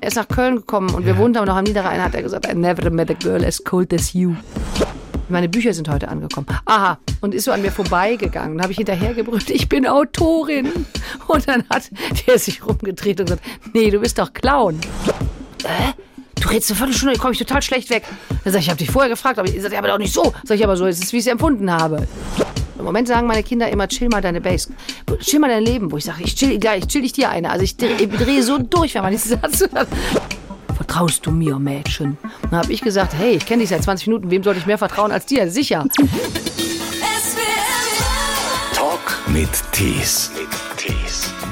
Er ist nach Köln gekommen und wir wohnten aber noch am Niederrhein, hat er gesagt, I never met a girl as cold as you. Meine Bücher sind heute angekommen. Aha, und ist so an mir vorbeigegangen. Dann habe ich hinterhergebrüllt, ich bin Autorin. Und dann hat der sich rumgedreht und gesagt, nee, du bist doch Clown. Äh? Du redest eine Viertelstunde, komme ich total schlecht weg. Dann sag ich, ich habe dich vorher gefragt, aber ich sag, ja, aber doch nicht so. Sag ich aber so, es ist, wie ich es empfunden habe. Im Moment sagen meine Kinder immer, chill mal deine Base. Chill mal dein Leben. Wo ich sage, ich chill gleich, chill ich dir eine. Also ich drehe dreh so durch, wenn man diesen Satz hört. Vertraust du mir, Mädchen? Dann habe ich gesagt, hey, ich kenne dich seit 20 Minuten, wem sollte ich mehr vertrauen als dir? Sicher. Talk mit Tees.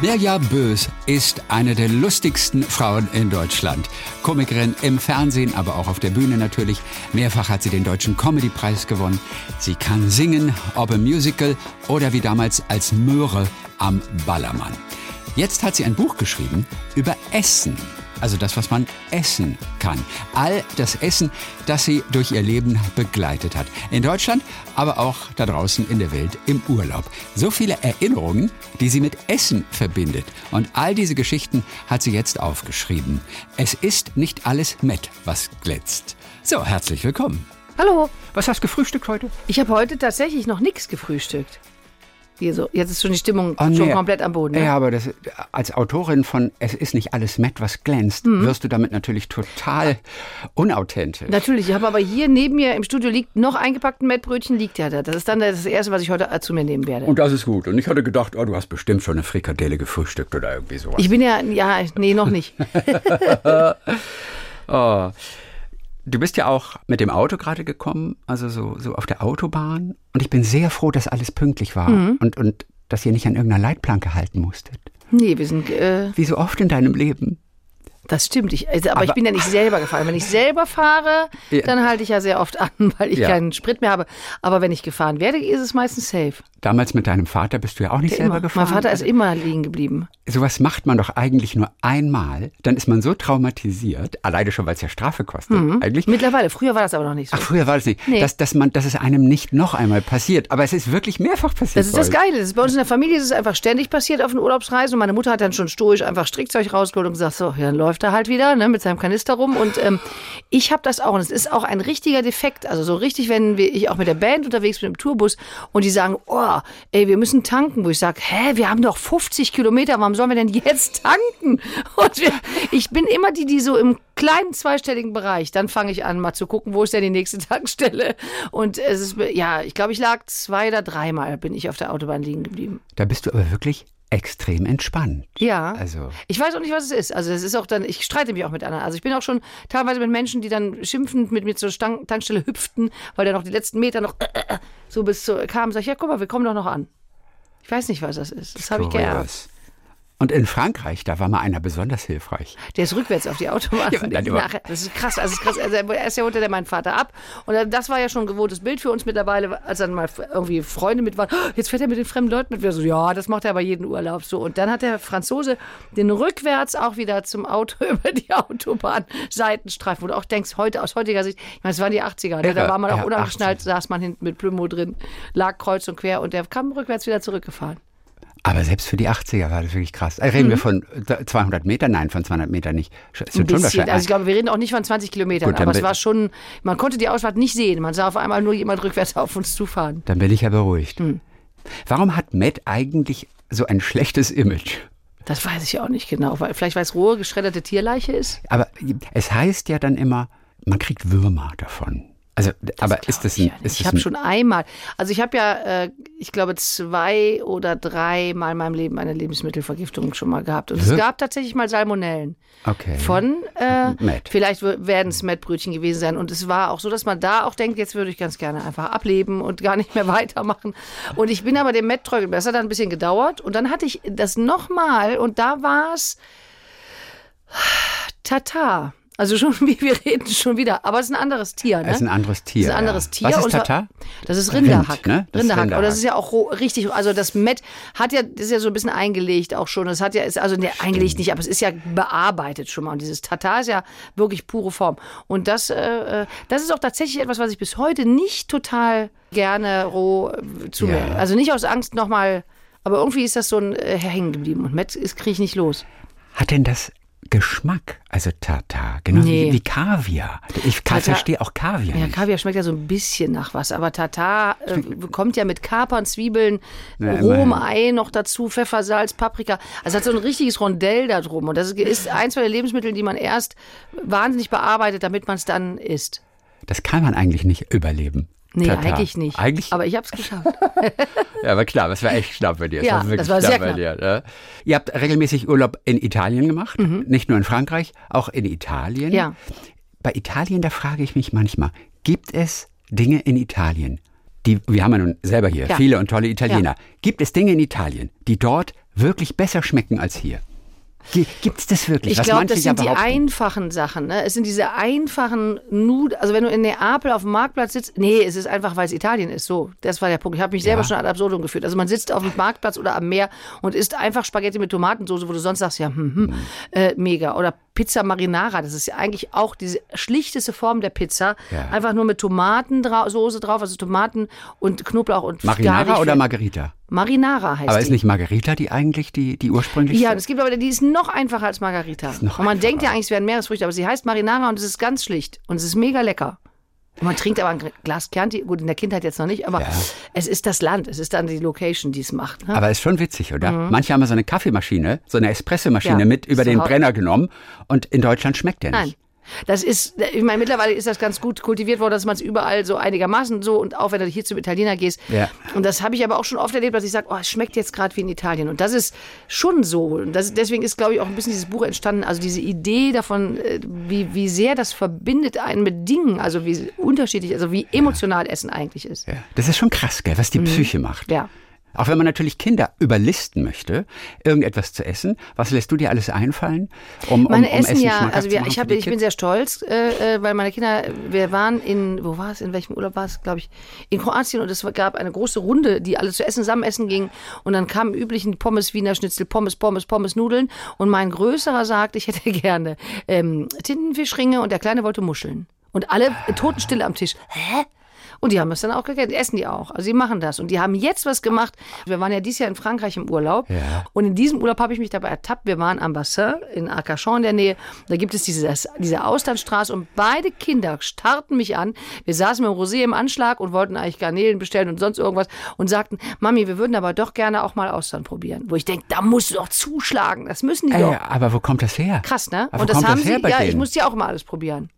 Mirja Bös ist eine der lustigsten Frauen in Deutschland. Komikerin im Fernsehen, aber auch auf der Bühne natürlich. Mehrfach hat sie den Deutschen Comedypreis gewonnen. Sie kann singen, ob im Musical oder wie damals als Möhre am Ballermann. Jetzt hat sie ein Buch geschrieben über Essen. Also das, was man essen kann. All das Essen, das sie durch ihr Leben begleitet hat. In Deutschland, aber auch da draußen in der Welt im Urlaub. So viele Erinnerungen, die sie mit Essen verbindet. Und all diese Geschichten hat sie jetzt aufgeschrieben. Es ist nicht alles Met, was glänzt. So, herzlich willkommen. Hallo. Was hast du gefrühstückt heute? Ich habe heute tatsächlich noch nichts gefrühstückt. Hier so, jetzt ist schon die Stimmung Oh, schon nee. komplett am Boden. Ne? Ja, aber das, als Autorin von Es ist nicht alles Met, was glänzt, Mhm. wirst du damit natürlich total unauthentisch. Natürlich, ich habe aber hier neben mir im Studio liegt noch eingepackt ein Mettbrötchen, liegt ja da. Das ist dann das Erste, was ich heute zu mir nehmen werde. Und das ist gut. Und ich hatte gedacht, oh, du hast bestimmt schon eine Frikadelle gefrühstückt oder irgendwie sowas. Ich bin ja, ja, nee, noch nicht. oh. Du bist ja auch mit dem Auto gerade gekommen, also so, so auf der Autobahn. Und ich bin sehr froh, dass alles pünktlich war Mhm. und, und dass ihr nicht an irgendeiner Leitplanke halten musstet. Nee, wir sind, äh, Wie so oft in deinem Leben. Das stimmt. Ich, also, aber, ich Aber- bin ja nicht selber gefahren. Wenn ich selber fahre, Ja. dann halte ich ja sehr oft an, weil ich Ja. keinen Sprit mehr habe. Aber wenn ich gefahren werde, ist es meistens safe. Damals mit deinem Vater bist du ja auch nicht selber Immer. gefahren. Mein Vater ist immer liegen geblieben. Sowas macht man doch eigentlich nur einmal. Dann ist man so traumatisiert, alleine schon, weil es ja Strafe kostet. Eigentlich. Mittlerweile, früher war das aber noch nicht so. Ach, früher war das nicht. Nee. Dass, dass, man, dass es einem nicht noch einmal passiert. Aber es ist wirklich mehrfach passiert. Das ist das. Geile. Das ist bei uns in der Familie ist es einfach ständig passiert auf den Urlaubsreisen. Und meine Mutter hat dann schon stoisch einfach Strickzeug rausgeholt und gesagt, so, ja, dann läuft er halt wieder ne, mit seinem Kanister rum. Und ähm, ich habe das auch. Und es ist auch ein richtiger Defekt. Also so richtig, wenn ich auch mit der Band unterwegs bin im Tourbus und die sagen, oh, ey, wir müssen tanken. Wo ich sage, hä, wir haben doch 50 Kilometer, warum sollen wir denn jetzt tanken? Und wir, ich bin immer die, die so im kleinen zweistelligen Bereich, dann fange ich an, mal zu gucken, wo ist denn die nächste Tankstelle. Und es ist, ja, ich glaube, ich lag zwei oder dreimal bin ich auf der Autobahn liegen geblieben. Da bist du aber wirklich extrem entspannt. Ja. Also. Ich weiß auch nicht, was es ist. Also es ist auch dann, ich streite mich auch mit anderen. Also ich bin auch schon teilweise mit Menschen, die dann schimpfend mit mir zur Stang Tankstelle hüpften, weil der noch die letzten Meter noch äh, äh, so bis zu kam. Sag ich, ja, guck mal, wir kommen doch noch an. Ich weiß nicht, was das ist. Das habe ich geerbt. Und in Frankreich, da war mal einer besonders hilfreich. Der ist rückwärts auf die Autobahn. Ja, dann. Das ist krass. Also, ist krass. Also, er ist ja unter der meinen Vater ab. Und das war ja schon ein gewohntes Bild für uns mittlerweile, als dann mal irgendwie Freunde mit waren. "Oh, Jetzt fährt er mit den fremden Leuten mit. Wir so, ja, das macht er aber jeden Urlaub so. Und dann hat der Franzose den rückwärts auch wieder zum Auto über die Autobahn Seitenstreifen. Du auch denkst, heute, aus heutiger Sicht, ich meine, es waren die 80er, ne? da war man auch Ja, unangeschnallt, saß man hinten mit Plümo drin, lag kreuz und quer und der kam rückwärts wieder zurückgefahren. Aber selbst für die 80er war das wirklich krass. Also reden wir von 200 Metern? Nein, von 200 Metern nicht. Mhm. Ein sind schon bisschen. wahrscheinlich- Also ich glaube, wir reden auch nicht von 20 Kilometern, Gut, aber es war schon, man konnte die Ausfahrt nicht sehen. Man sah auf einmal nur jemand rückwärts auf uns zufahren. Dann bin ich ja beruhigt. Hm. Warum hat Matt eigentlich so ein schlechtes Image? Das weiß ich auch nicht genau. Weil, vielleicht weil es rohe, geschredderte Tierleiche ist. Aber es heißt ja dann immer, man kriegt Würmer davon. Also, aber ist das Ich, ein, ja ist ich das habe schon einmal, also ich habe ja, äh, ich glaube, zwei oder drei Mal in meinem Leben eine Lebensmittelvergiftung schon mal gehabt. Und es gab tatsächlich mal Salmonellen. Okay. Von, äh, Met. vielleicht werden es Mettbrötchen gewesen sein. Und es war auch so, dass man da auch denkt, jetzt würde ich ganz gerne einfach ableben und gar nicht mehr weitermachen. Und ich bin aber dem Met treu geblieben. Das hat dann ein bisschen gedauert. Und dann hatte ich das nochmal und da war es Tatar. Also schon, wir reden schon wieder. Aber es ist ein anderes Tier, ne? Das ist ein anderes Tier. Das ist ein anderes ja. Tier. Was ist zwar- Tatar? Das ist Rind, Rinderhack. ne? Das Rinderhack. Rinderhack. Aber das ist ja auch richtig. Also das Met hat ja, das ist ja so ein bisschen eingelegt auch schon. Das hat ja, ist also ne, eingelegt nicht, aber es ist ja bearbeitet schon mal. Und dieses Tatar ist ja wirklich pure Form. Und das, äh, äh, das ist auch tatsächlich etwas, was ich bis heute nicht total gerne roh äh, zu mir. Ja. Also nicht aus Angst nochmal. Aber irgendwie ist das so ein äh, hängen geblieben. Und Met ist- kriege ich nicht los. Hat denn das Geschmack? Also Tatar, genau Nee. wie, wie Kaviar. Ich Tatar- verstehe auch Kaviar Ja, nicht. Kaviar schmeckt ja so ein bisschen nach was, aber Tatar äh, kommt ja mit Kapern, Zwiebeln, Ja, immerhin. Ei noch dazu, Pfeffer, Salz, Paprika. Also hat so ein richtiges Rondell da drum. Und das ist eins von den Lebensmitteln, die man erst wahnsinnig bearbeitet, damit man es dann isst. Das kann man eigentlich nicht überleben. Nee, Tatar. eigentlich nicht. Eigentlich, Aber ich habe es geschafft. ja, aber klar, das war echt knapp bei dir. Ja, wirklich das war sehr bei knapp. dir. Ne? Ihr habt regelmäßig Urlaub in Italien gemacht, Mhm. nicht nur in Frankreich, auch in Italien. Ja. Bei Italien, da frage ich mich manchmal, gibt es Dinge in Italien, die, wir haben ja nun selber hier Ja. viele und tolle Italiener, gibt es Dinge in Italien, die dort wirklich besser schmecken als hier? Gibt es das wirklich? Ich glaube, das ja sind die behaupten? einfachen Sachen. Ne? Es sind diese einfachen Nudeln. Also wenn du in Neapel auf dem Marktplatz sitzt, nee, es ist einfach, weil es Italien ist. So, das war der Punkt. Ich habe mich selber Ja. schon ad absurdum geführt. Also man sitzt auf dem Marktplatz oder am Meer und isst einfach Spaghetti mit Tomatensauce, wo du sonst sagst, ja, hm, hm, äh, mega. Oder Pizza Marinara, das ist ja eigentlich auch diese schlichteste Form der Pizza. Ja. Einfach nur mit Tomatensoße drauf, also Tomaten und Knoblauch und Marinara oder Margarita? Marinara heißt Aber die. ist nicht Margarita die eigentlich die, die ursprüngliche? Ja, es gibt aber die ist noch einfacher als Margarita. noch und man einfacher. denkt ja eigentlich, es wären Meeresfrüchte, aber sie heißt Marinara und es ist ganz schlicht und es ist mega lecker. Man trinkt aber ein Glas Chianti, gut, in der Kindheit jetzt noch nicht, aber Ja. es ist das Land, es ist dann die Location, die es macht. Ne? Aber ist schon witzig, oder? Manche haben so eine Kaffeemaschine, so eine Espressomaschine Mhm. Ja, mit über den Brenner genommen und in Deutschland schmeckt der Nein. Das ist, ich meine, mittlerweile ist das ganz gut kultiviert worden, dass man es überall so einigermaßen so und auch wenn du hier zum Italiener gehst. Ja. Und das habe ich aber auch schon oft erlebt, dass ich sage, oh, es schmeckt jetzt gerade wie in Italien. Und das ist schon so. Und das, deswegen ist, glaube ich, auch ein bisschen dieses Buch entstanden. Also diese Idee davon, äh, wie, wie sehr das verbindet einen mit Dingen, also wie unterschiedlich, also wie emotional Essen eigentlich ist. Ja. Das ist schon krass, gell, was die Psyche macht. Mhm. Ja. Auch wenn man natürlich Kinder überlisten möchte, irgendetwas zu essen, was lässt du dir alles einfallen, um, Meine um, um Essen Essen ja, also wir, ich, hab, ich bin sehr stolz, äh, äh, weil meine Kinder, wir waren in, wo war es, in welchem Urlaub war es, glaube ich, in Kroatien und es gab eine große Runde, die alle zu essen, zusammen essen gingen und dann kamen üblichen Pommes, Wiener Schnitzel, Pommes, Pommes, Pommes, Nudeln und mein Größerer sagt, ich hätte gerne ähm, Tintenfischringe und der Kleine wollte Muscheln. Und alle Ah. totenstill am Tisch. Hä? Und die haben das dann auch gegessen, die essen die auch. Also sie machen das. Und die haben jetzt was gemacht. Wir waren ja dieses Jahr in Frankreich im Urlaub. Ja. Und in diesem Urlaub habe ich mich dabei ertappt. Wir waren am Bassin in Arcachon in der Nähe. Da gibt es diese, diese Austernstraße und beide Kinder starrten mich an. Wir saßen mit dem Rosé im Anschlag und wollten eigentlich Garnelen bestellen und sonst irgendwas und sagten, Mami, wir würden aber doch gerne auch mal Austern probieren. Wo ich denke, da musst du doch zuschlagen. Das müssen die Ey, doch. aber wo kommt das her? Krass, ne? Aber und das haben das her sie, bei ja, ich denen? musste ja auch immer alles probieren.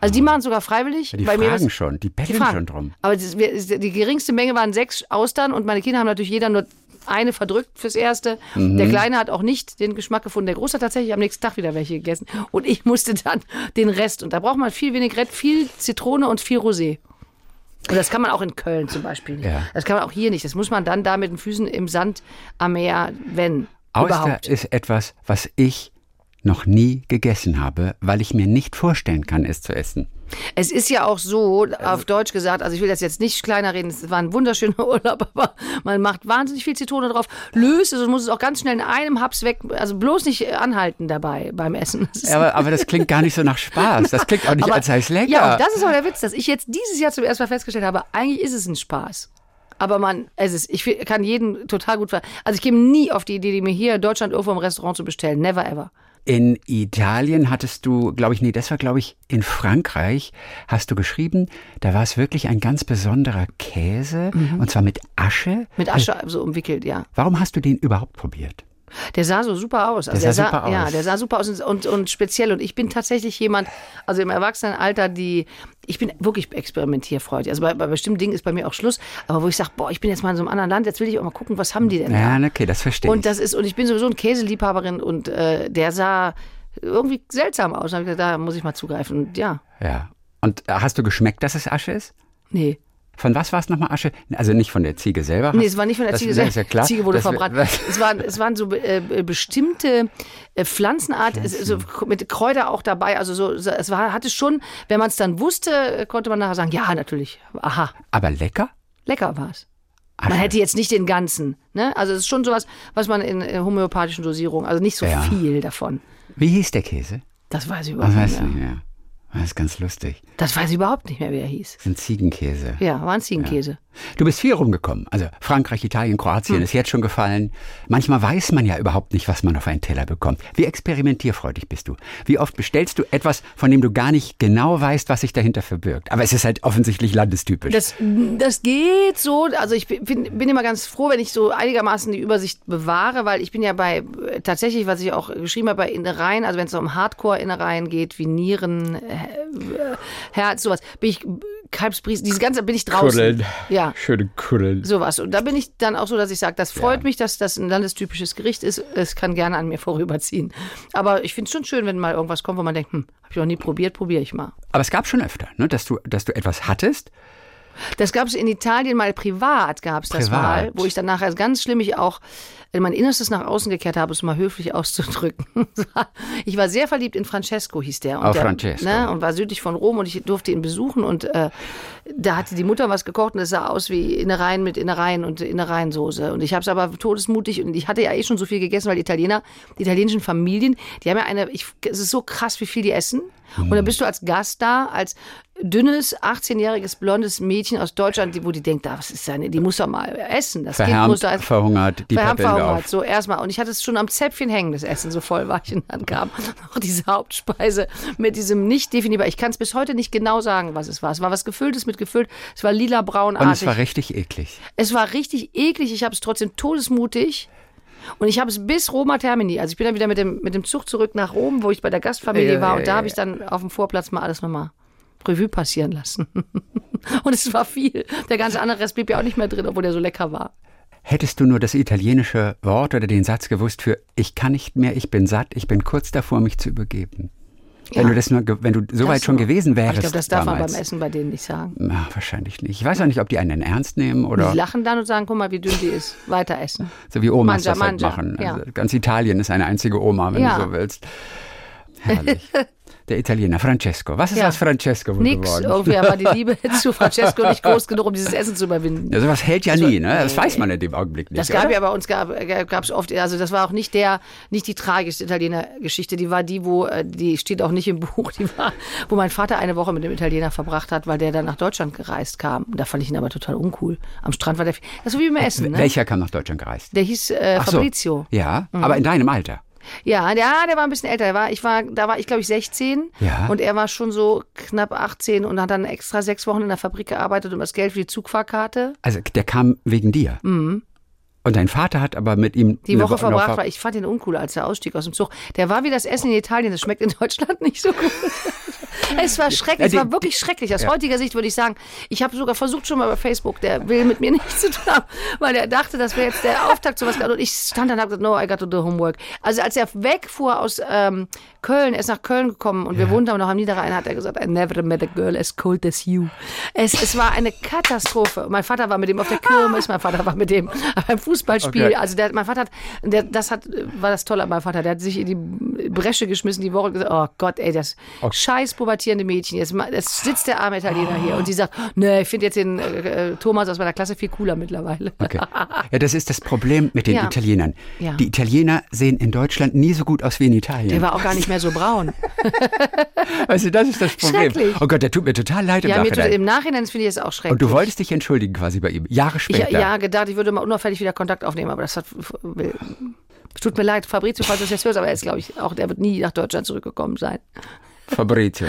Also die machen sogar freiwillig. Die bei fragen war's- schon, die die betteln fragen. schon drum. Aber das, wir, die geringste Menge waren sechs Austern und meine Kinder haben natürlich jeder nur eine verdrückt fürs Erste. Mhm. Der Kleine hat auch nicht den Geschmack gefunden. Der Große hat tatsächlich am nächsten Tag wieder welche gegessen. Und ich musste dann den Rest. Und da braucht man viel Vinaigrette, viel Zitrone und viel Rosé. Und das kann man auch in Köln zum Beispiel nicht. Ja. Das kann man auch hier nicht. Das muss man dann da mit den Füßen im Sand am Meer, wenn Auster überhaupt. ist etwas, was ich noch nie gegessen habe, weil ich mir nicht vorstellen kann, es zu essen. Es ist ja auch so, auf Deutsch gesagt, also ich will das jetzt nicht kleiner reden, es war ein wunderschöner Urlaub, aber man macht wahnsinnig viel Zitrone drauf, löst es und muss es auch ganz schnell in einem Haps weg, also bloß nicht anhalten dabei beim Essen. Ja, Aber, aber das klingt gar nicht so nach Spaß. Das klingt auch nicht, aber- als sei es lecker. Ja, und das ist aber der Witz, dass ich jetzt dieses Jahr zum ersten Mal festgestellt habe, eigentlich ist es ein Spaß. Aber man, es ist, ich kann jeden total gut ver Also ich käme nie auf die Idee, die mir hier in Deutschland irgendwo im Restaurant zu bestellen. Never ever. In Italien hattest du, glaube ich, nee, das war, glaube ich, in Frankreich, hast du geschrieben, da war es wirklich ein ganz besonderer Käse, und zwar mit Asche. Mhm. Mit Asche so umwickelt, ja. Warum hast du den überhaupt probiert? Der sah so super aus. Also Der sah super Ja, aus. der sah super aus und, und, und speziell. Und ich bin tatsächlich jemand, also im Erwachsenenalter, die, ich bin wirklich experimentierfreudig. Also bei, bei bestimmten Dingen ist bei mir auch Schluss. Aber wo ich sage, boah, ich bin jetzt mal in so einem anderen Land, jetzt will ich auch mal gucken, was haben die denn Ja, da? okay, das verstehe Und ich. das ist, und ich bin sowieso eine Käseliebhaberin und äh, der sah irgendwie seltsam aus. Da habe ich gesagt, da muss ich mal zugreifen. Und ja, Ja. Und äh, hast du geschmeckt, dass es Asche ist? nee. Von was war es nochmal Asche? Also nicht von der Ziege selber. Nee, es war nicht von der das, Ziege ist ja klar. Ziege wurde verbrannt. Es waren, es waren so äh, bestimmte äh, Pflanzenart, es- so mit Kräuter auch dabei. Also so, es war, hatte schon, wenn man es dann wusste, äh, konnte man nachher sagen, ja, natürlich. Aha, Aber lecker? lecker war es. Man hätte jetzt nicht den ganzen. Ne? Also es ist schon sowas, was man in äh, homöopathischen Dosierungen, also nicht so Ja. viel davon. Wie hieß der Käse? Das weiß ich überhaupt weiß nicht. ich mehr. nicht mehr. Das ist ganz lustig. Das weiß ich überhaupt nicht mehr, wie er hieß. Das ist ein Ziegenkäse. Ja, war ein Ziegenkäse. Du bist viel rumgekommen. Also Frankreich, Italien, Kroatien Hm. ist jetzt schon gefallen. Manchmal weiß man ja überhaupt nicht, was man auf einen Teller bekommt. Wie experimentierfreudig bist du? Wie oft bestellst du etwas, von dem du gar nicht genau weißt, was sich dahinter verbirgt? Aber es ist halt offensichtlich landestypisch. Das, das geht so. Also ich bin, bin immer ganz froh, wenn ich so einigermaßen die Übersicht bewahre, weil ich bin ja bei tatsächlich, was ich auch geschrieben habe, bei Innereien, also wenn es so um Hardcore-Innereien geht, wie Nieren, Herz, sowas, bin ich Kalbsbries, diese ganze bin ich draußen. Kuddeln. Ja. Schöne Kuddeln. Sowas. Und da bin ich dann auch so, dass ich sage, das freut mich, dass das ein landestypisches Gericht ist. Es kann gerne an mir vorüberziehen. Aber ich finde es schon schön, wenn mal irgendwas kommt, wo man denkt, hm, habe ich noch nie probiert, probiere ich mal. Aber es gab schon öfter, ne, dass, du, dass du etwas hattest. Das gab es in Italien mal privat, gab es das mal, wo ich dann nachher ganz schlimm ich auch in mein Innerstes nach außen gekehrt habe, es mal höflich auszudrücken. ich war sehr verliebt in Francesco, hieß der. Und Oh, der, Francesco. Ne, und war südlich von Rom und ich durfte ihn besuchen und äh, da hatte die Mutter was gekocht und es sah aus wie Innereien mit Innereien und Innereiensoße. Und ich habe es aber todesmutig und ich hatte ja eh schon so viel gegessen, weil die Italiener, die italienischen Familien, die haben ja eine, ich, es ist so krass, wie viel die essen. Und dann bist du als Gast da, als dünnes, 18-jähriges, blondes Mädchen aus Deutschland, die, wo die denkt, ah, was ist seine, die muss doch mal essen. Das Kind muss Verhärmt, doch verhungert, die verhärmt, Auf. so erstmal. Und ich hatte es schon am Zäpfchen hängen, das Essen, so voll war ich. Und dann kam noch diese Hauptspeise mit diesem nicht definierbar. Ich kann es bis heute nicht genau sagen, was es war. Es war was Gefülltes mit gefüllt. Es war lila braunartig. Und es war richtig eklig. Es war richtig eklig. Ich habe es trotzdem todesmutig. Und ich habe es bis Roma Termini. Also ich bin dann wieder mit dem, mit dem Zug zurück nach Rom, wo ich bei der Gastfamilie Ja, war. ja, Und da ja, habe ich dann auf dem Vorplatz mal alles nochmal Revue passieren lassen. Und es war viel. Der ganze andere Rest blieb ja auch nicht mehr drin, obwohl der so lecker war. Hättest du nur das italienische Wort oder den Satz gewusst für ich kann nicht mehr, ich bin satt, ich bin kurz davor, mich zu übergeben. Wenn Ja. du das nur, wenn du so weit schon gewesen wärst Ich glaube, das darf man damals. beim Essen bei denen nicht sagen. Na, wahrscheinlich nicht. Ich weiß auch nicht, ob die einen ernst nehmen oder Die lachen dann und sagen, guck mal, wie dünn die ist. Weiter essen. so wie Omas Manja, das halt manja, machen. ja. Also ganz Italien ist eine einzige Oma, wenn Ja. du so willst. Herrlich. Der Italiener Francesco. Was ist Ja. aus Francesco Nix. geworden? Irgendwie war die Liebe zu Francesco nicht groß genug, um dieses Essen zu überwinden. Ja, sowas hält ja nie, ne? Das weiß man in dem Augenblick nicht. Das gab oder? ja bei uns gab es oft, also das war auch nicht der, nicht die tragischste Italiener-Geschichte, die war die, wo, äh, die steht auch nicht im Buch, die war, wo mein Vater eine Woche mit dem Italiener verbracht hat, weil der dann nach Deutschland gereist kam. Da fand ich ihn aber total uncool. Am Strand war der, das ist so wie beim Essen, ne? Welcher kam nach Deutschland gereist? Der hieß äh, Ach so. Fabrizio. Mhm. Ja, aber in deinem Alter. Ja, der, der war ein bisschen älter. Der war, ich war, da war ich, glaube ich, 16. Ja. Und er war schon so knapp 18 und hat dann extra sechs Wochen in der Fabrik gearbeitet um das Geld für die Zugfahrkarte. Also der kam wegen dir. Und dein Vater hat aber mit ihm. Die Woche noch verbracht, ver- weil ich fand ihn uncool, als er ausstieg aus dem Zug. Der war wie das Essen in Italien, das schmeckt in Deutschland nicht so gut. es war schrecklich, es Ja, war wirklich schrecklich. Aus heutiger Sicht würde ich sagen, ich habe sogar versucht schon mal bei Facebook, der will mit mir nichts zu tun haben, weil er dachte, das wäre jetzt der Auftakt zu was. Und ich stand dann und habe gesagt, no, I got to do homework. Also als er wegfuhr aus ähm, Köln, er ist nach Köln gekommen und wir wohnten aber noch am Niederrhein, hat er gesagt, I never met a girl as cold as you. Es, es war eine Katastrophe. Mein Vater war mit dem auf der Kirmes, mein Vater war mit dem beim Fußballspiel. Okay. Also der, mein Vater hat, der, das hat, war das Tolle an meinem Vater, der hat sich in die Bresche geschmissen die Woche und gesagt, oh Gott, ey, das scheiß pubertierende Mädchen, jetzt, jetzt sitzt der arme Italiener hier und sie sagt, ne, ich finde jetzt den äh, äh, Thomas aus meiner Klasse viel cooler mittlerweile. Okay. Ja, das ist das Problem mit den Ja. Italienern. Ja. Die Italiener sehen in Deutschland nie so gut aus wie in Italien. Der war auch gar nicht mehr so braun. du, das ist das Problem. Oh Gott, der tut mir total leid im Ja, mir tut, Nachhinein. im Nachhinein finde ich es auch schrecklich. Und du wolltest dich entschuldigen quasi bei ihm, Jahre ich, später. ja, gedacht, ich würde mal unauffällig wieder Kontakt aufnehmen, aber das hat, will, tut mir leid, Fabrizio, falls du das jetzt hörst, aber er ist, glaube ich, auch, der wird nie nach Deutschland zurückgekommen sein. Fabrizio.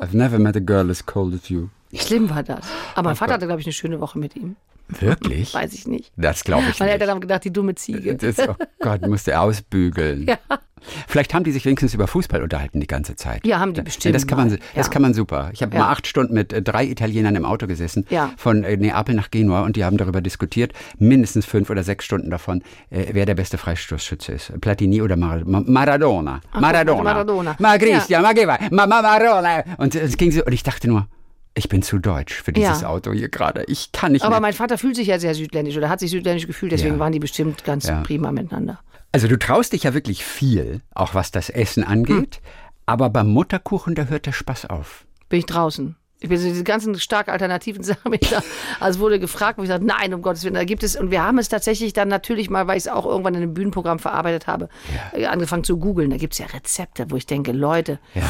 I've never met a girl as cold as you. Schlimm war das. Aber mein Vater hatte, glaube ich, eine schöne Woche mit ihm. Wirklich? Weiß ich nicht. Das glaube ich Weil er nicht. hat dann gedacht, die dumme Ziege. Das, oh Gott, musste er ausbügeln. Ja. Vielleicht haben die sich wenigstens über Fußball unterhalten die ganze Zeit. Ja, haben die Ja, bestimmt Das kann man, das Ja. kann man super. Ich habe Ja. mal acht Stunden mit äh, drei Italienern im Auto gesessen, Ja. von äh, Neapel nach Genua, und die haben darüber diskutiert, mindestens fünf oder sechs Stunden davon, äh, wer der beste Freistoßschütze ist. Platini oder Mar Ma Maradona. Maradona. Maradona. Ma va? Ma, ma Maradona. Und es ging so, und ich dachte nur, ich bin zu deutsch für dieses Ja. Auto hier gerade. Ich kann nicht Aber mehr. mein Vater fühlt sich ja sehr südländisch oder hat sich südländisch gefühlt, deswegen Ja. waren die bestimmt ganz Ja. prima miteinander. Also du traust dich ja wirklich viel, auch was das Essen angeht. Hm. Aber beim Mutterkuchen, da hört der Spaß auf. Bin ich draußen. Ich bin so diese ganzen stark alternativen Sachen. ich da- Also wurde gefragt, wo ich sage, nein, um Gottes Willen, da gibt es, und wir haben es tatsächlich dann natürlich mal, weil ich es auch irgendwann in einem Bühnenprogramm verarbeitet habe, äh, angefangen zu googeln. Da gibt es ja Rezepte, wo ich denke, Leute, Ja.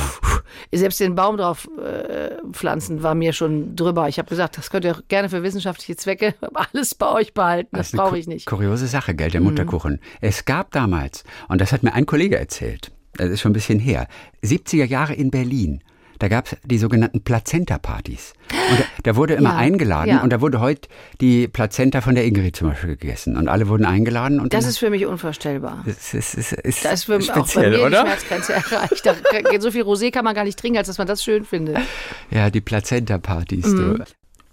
selbst den Baum drauf äh, pflanzen war mir schon drüber. Ich habe gesagt, das könnt ihr auch gerne für wissenschaftliche Zwecke alles bei euch behalten. Das, eine brauche ich nicht. Mhm. Kuriose Sache, gell, der Mutterkuchen. Es gab damals, und das hat mir ein Kollege erzählt, das ist schon ein bisschen her, 70er Jahre in Berlin. Da gab es die sogenannten Plazenta-Partys. Und da, da wurde immer Ja, eingeladen ja. und da wurde heute die Plazenta von der Ingrid zum Beispiel gegessen. Und alle wurden eingeladen. Und Das ist für mich unvorstellbar. das ist, ist, ist, Da ist für, auch bei mir die oder? Schmerzgrenze erreicht. Da so viel Rosé kann man gar nicht trinken, als dass man das schön findet. Ja, die Plazenta-Partys. Mhm.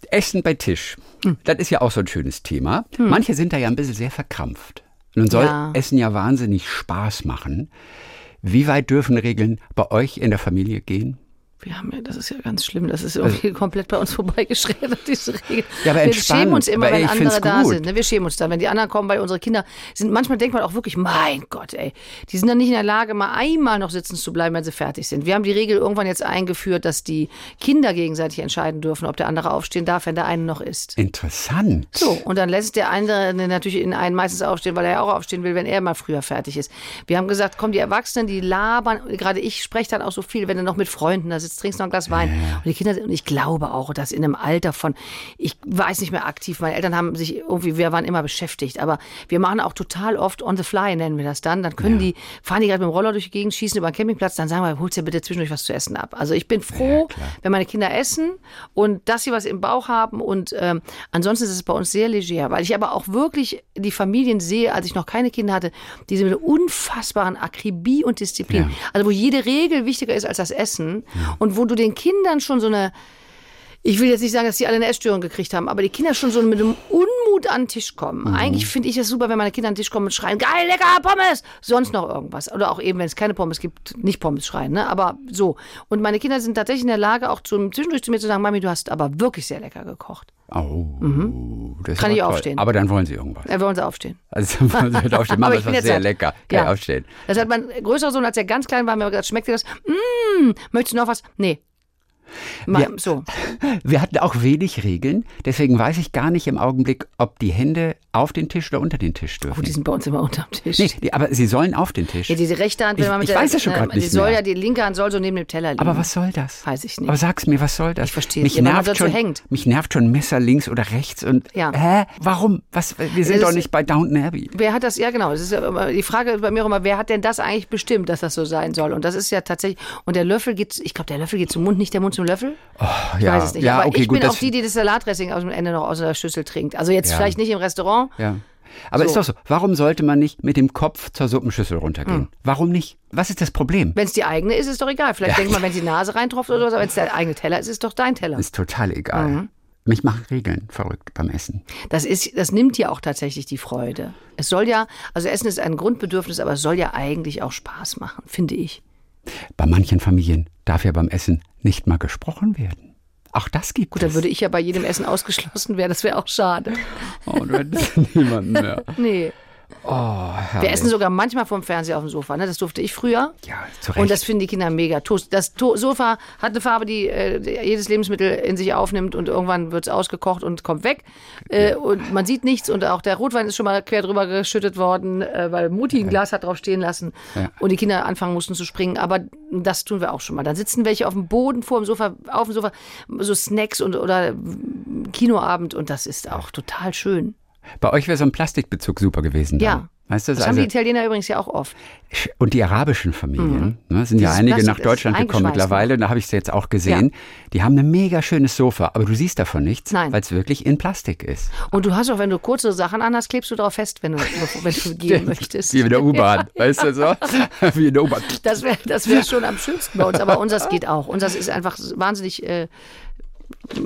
Essen bei Tisch. Das ist ja auch so ein schönes Thema. Manche sind da ja ein bisschen sehr verkrampft. Nun soll Mhm. Ja. Essen ja wahnsinnig Spaß machen. Wie weit dürfen Regeln bei euch in der Familie gehen? Wir haben ja, das ist ja ganz schlimm. Das ist irgendwie komplett bei uns vorbeigeschreddert, diese Regel. Also Ja, aber wir schämen uns immer, wenn andere da gut. sind. Ne? Wir schämen uns dann, wenn die anderen kommen, weil unsere Kinder sind. Manchmal denkt man auch wirklich, mein Gott, ey, die sind dann nicht in der Lage, mal einmal noch sitzen zu bleiben, wenn sie fertig sind. Wir haben die Regel irgendwann jetzt eingeführt, dass die Kinder gegenseitig entscheiden dürfen, ob der andere aufstehen darf, wenn der eine noch ist. Interessant. So, und dann lässt der andere natürlich in einen meistens aufstehen, weil er ja auch aufstehen will, wenn er mal früher fertig ist. Wir haben gesagt, komm, die Erwachsenen, die labern, gerade ich spreche dann auch so viel, wenn du noch mit Freunden da sitzt, trinkst noch ein Glas Wein. Und die Kinder, und ich glaube auch, dass in einem Alter von, ich weiß nicht mehr aktiv, meine Eltern haben sich irgendwie, wir waren immer beschäftigt, aber wir machen auch total oft on the fly, nennen wir das dann. Dann können die, fahren die gerade mit dem Roller durch die Gegend, schießen über den Campingplatz, dann sagen wir, holst dir bitte zwischendurch was zu essen ab. Also ich bin froh, wenn meine Kinder essen und dass sie was im Bauch haben und ähm, ansonsten ist es bei uns sehr leger, weil ich aber auch wirklich die Familien sehe, als ich noch keine Kinder hatte, diese mit einer unfassbaren Akribie und Disziplin. Ja. Also wo jede Regel wichtiger ist als das Essen und wo du den Kindern schon so eine ich will jetzt nicht sagen, dass die alle eine Essstörung gekriegt haben, aber die Kinder schon so mit einem Unmut an den Tisch kommen. Mhm. Eigentlich finde ich es super, wenn meine Kinder an den Tisch kommen und schreien, geil, lecker, Pommes, sonst noch irgendwas. Oder auch eben, wenn es keine Pommes gibt, nicht Pommes schreien, ne? aber so. Und meine Kinder sind tatsächlich in der Lage, auch zum, zwischendurch zu mir zu sagen, Mami, du hast aber wirklich sehr lecker gekocht. Oh, das ist Kann ich toll. aufstehen. Aber dann wollen sie irgendwas. Da wollen sie aufstehen. Also dann wollen sie halt aufstehen. Mama, das war sehr satt. lecker. Kann Ja. ich aufstehen. Das hat mein größerer Sohn, als er ganz klein war, mir gesagt, schmeckt dir das? Mmm, möchtest du noch was? Nee. Ja. So. Wir hatten auch wenig Regeln, deswegen weiß ich gar nicht im Augenblick, ob die Hände auf den Tisch oder unter den Tisch Oh, dürfen. die sind bei uns immer unterm Tisch. nee, die, aber sie sollen auf den Tisch. Ja, diese rechte Hand, wenn Ich- man mit ich der, weiß es schon äh, grad die nicht soll mehr. ja, die linke Hand soll so neben dem Teller liegen. aber was soll das? Weiß ich nicht. Aber sag's mir, was soll das? Ich verstehe mich man nervt schon, hängt. Mich nervt schon Messer links oder rechts und Ja. hä? Warum? Was? Wir sind Das doch ist- nicht bei Downton Abbey. Wer hat das, ja genau, das ist ja die Frage bei mir immer, wer hat denn das eigentlich bestimmt, dass das so sein soll? Und das ist ja tatsächlich, und der Löffel geht, ich glaube, der Löffel geht zum Mund, nicht der Mund zum Löffel? Ich ja, weiß es nicht. ja, Aber okay, ich gut, bin auch die, die das Salatdressing aus dem Ende noch aus der Schüssel trinkt. Also jetzt Ja. vielleicht nicht im Restaurant. Ja. Aber So. ist doch so, warum sollte man nicht mit dem Kopf zur Suppenschüssel runtergehen? Hm. Warum nicht? Was ist das Problem? Wenn es die eigene ist, ist doch egal. Vielleicht denkt man, wenn die Nase reintropft oder aber wenn es der eigene Teller ist, ist es doch dein Teller. Ist total egal. Mhm. Mich machen Regeln verrückt beim Essen. Das ist, das nimmt ja auch tatsächlich die Freude. Es soll ja, also Essen ist ein Grundbedürfnis, aber es soll ja eigentlich auch Spaß machen, finde ich. Bei manchen Familien darf ja beim Essen nicht mal gesprochen werden. Auch das gibt Gut, dann es. würde ich ja bei jedem Essen ausgeschlossen werden, das wäre auch schade. Oh, du hättest niemanden mehr. Nee. Oh, Wir essen sogar manchmal vom Fernseher auf dem Sofa. Ne? Das durfte ich früher. Ja, zu Recht. Und das finden die Kinder mega. Toast. Das to Sofa hat eine Farbe, die äh, jedes Lebensmittel in sich aufnimmt und irgendwann wird es ausgekocht und kommt weg. Äh, und man sieht nichts und auch der Rotwein ist schon mal quer drüber geschüttet worden, äh, weil Mutti ein Glas hat drauf stehen lassen Ja. und die Kinder anfangen mussten zu springen. Aber das tun wir auch schon mal. Dann sitzen welche auf dem Boden vor dem Sofa, auf dem Sofa, so Snacks und oder Kinoabend und das ist auch total schön. Bei euch wäre so ein Plastikbezug super gewesen. Dann. Ja. Weißt du, Das also, haben die Italiener übrigens ja auch oft. und die arabischen Familien, ne, sind ja Dieses einige Plastik nach Deutschland gekommen mittlerweile, da habe ich es jetzt auch gesehen. Die haben ein mega schönes Sofa, aber du siehst davon nichts, weil es wirklich in Plastik ist. Und du hast auch, wenn du kurze Sachen anhast, klebst du darauf fest, wenn du, wenn du gehen möchtest. Wie in der U-Bahn, weißt du so? Wie in der U-Bahn. Das wäre das wär schon am schönsten bei uns, aber unseres geht auch. Unseres ist einfach wahnsinnig äh,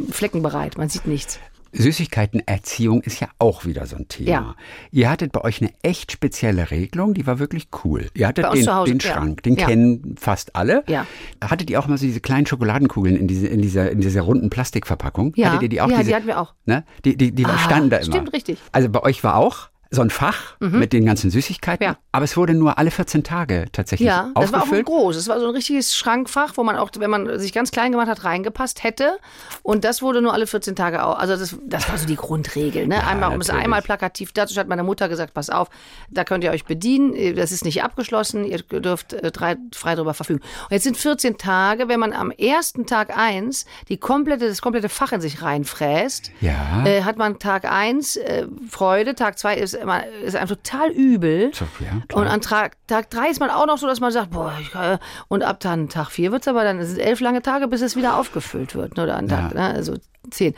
fleckenbereit, man sieht nichts. Süßigkeitenerziehung ist ja auch wieder so ein Thema. Ja. Ihr hattet bei euch eine echt spezielle Regelung, die war wirklich cool. Ihr hattet den, Hause, den ja. Schrank, den Ja. kennen fast alle. Ja. Hattet ihr auch mal so diese kleinen Schokoladenkugeln in, diese, in, dieser, in dieser runden Plastikverpackung? Ja. Hattet ihr die auch? Ja, diese, die hatten wir auch. Ne? Die, die, die Ah, standen da immer. stimmt, richtig. Also bei euch war auch so ein Fach mit den ganzen Süßigkeiten, Mhm. Ja. aber es wurde nur alle 14 Tage tatsächlich Ja, das war auch aufgefüllt. groß. Es war so ein richtiges Schrankfach, wo man auch, wenn man sich ganz klein gemacht hat, reingepasst hätte. Und das wurde nur alle 14 Tage au- Also das, das war so die Grundregel. Ne? einmal, um es einmal plakativ dazu hat meine Mutter gesagt, pass auf, da könnt ihr euch bedienen. Das ist nicht abgeschlossen. Ihr dürft äh, drei, frei darüber verfügen. Und jetzt sind 14 Tage, wenn man am ersten Tag eins die komplette, das komplette Fach in sich reinfräst, Ja. äh, hat man Tag eins äh, Freude, Tag zwei ist, immer, ist einem total übel. Ja. Und an Tag, Tag drei ist man auch noch so, dass man sagt, boah, ich, kann- und ab dann Tag vier wird's aber dann, es sind elf lange Tage, bis es wieder aufgefüllt wird. Oder an Tag, ne? also zehn.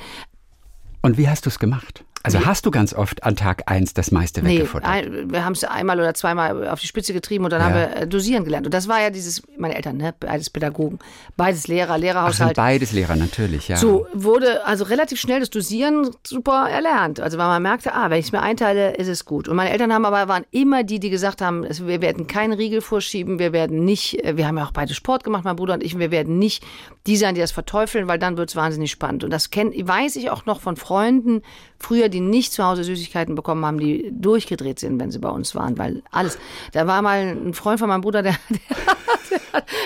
Und wie hast du es gemacht? Also hast du ganz oft an Tag eins das meiste Nee, weggefuttert? ein, wir haben es einmal oder zweimal auf die Spitze getrieben und dann Ja. haben wir äh, dosieren gelernt. Und das war ja dieses, meine Eltern, ne? beides Pädagogen, beides Lehrer, Ach, Lehrerhaushalt. beides Lehrer, natürlich, ja. So wurde also relativ schnell das Dosieren super erlernt. Also weil man merkte, ah, wenn ich es mir einteile, ist es gut. Und meine Eltern haben aber waren immer die, die gesagt haben, wir werden keinen Riegel vorschieben, wir werden nicht, äh, wir haben ja auch beide Sport gemacht, mein Bruder und ich, und wir werden nicht die sein, die das verteufeln, weil dann wird es wahnsinnig spannend. Und das kenn, weiß ich auch noch von Freunden früher, die nicht zu Hause Süßigkeiten bekommen haben, die durchgedreht sind, wenn sie bei uns waren, weil alles. Da war mal ein Freund von meinem Bruder, der, der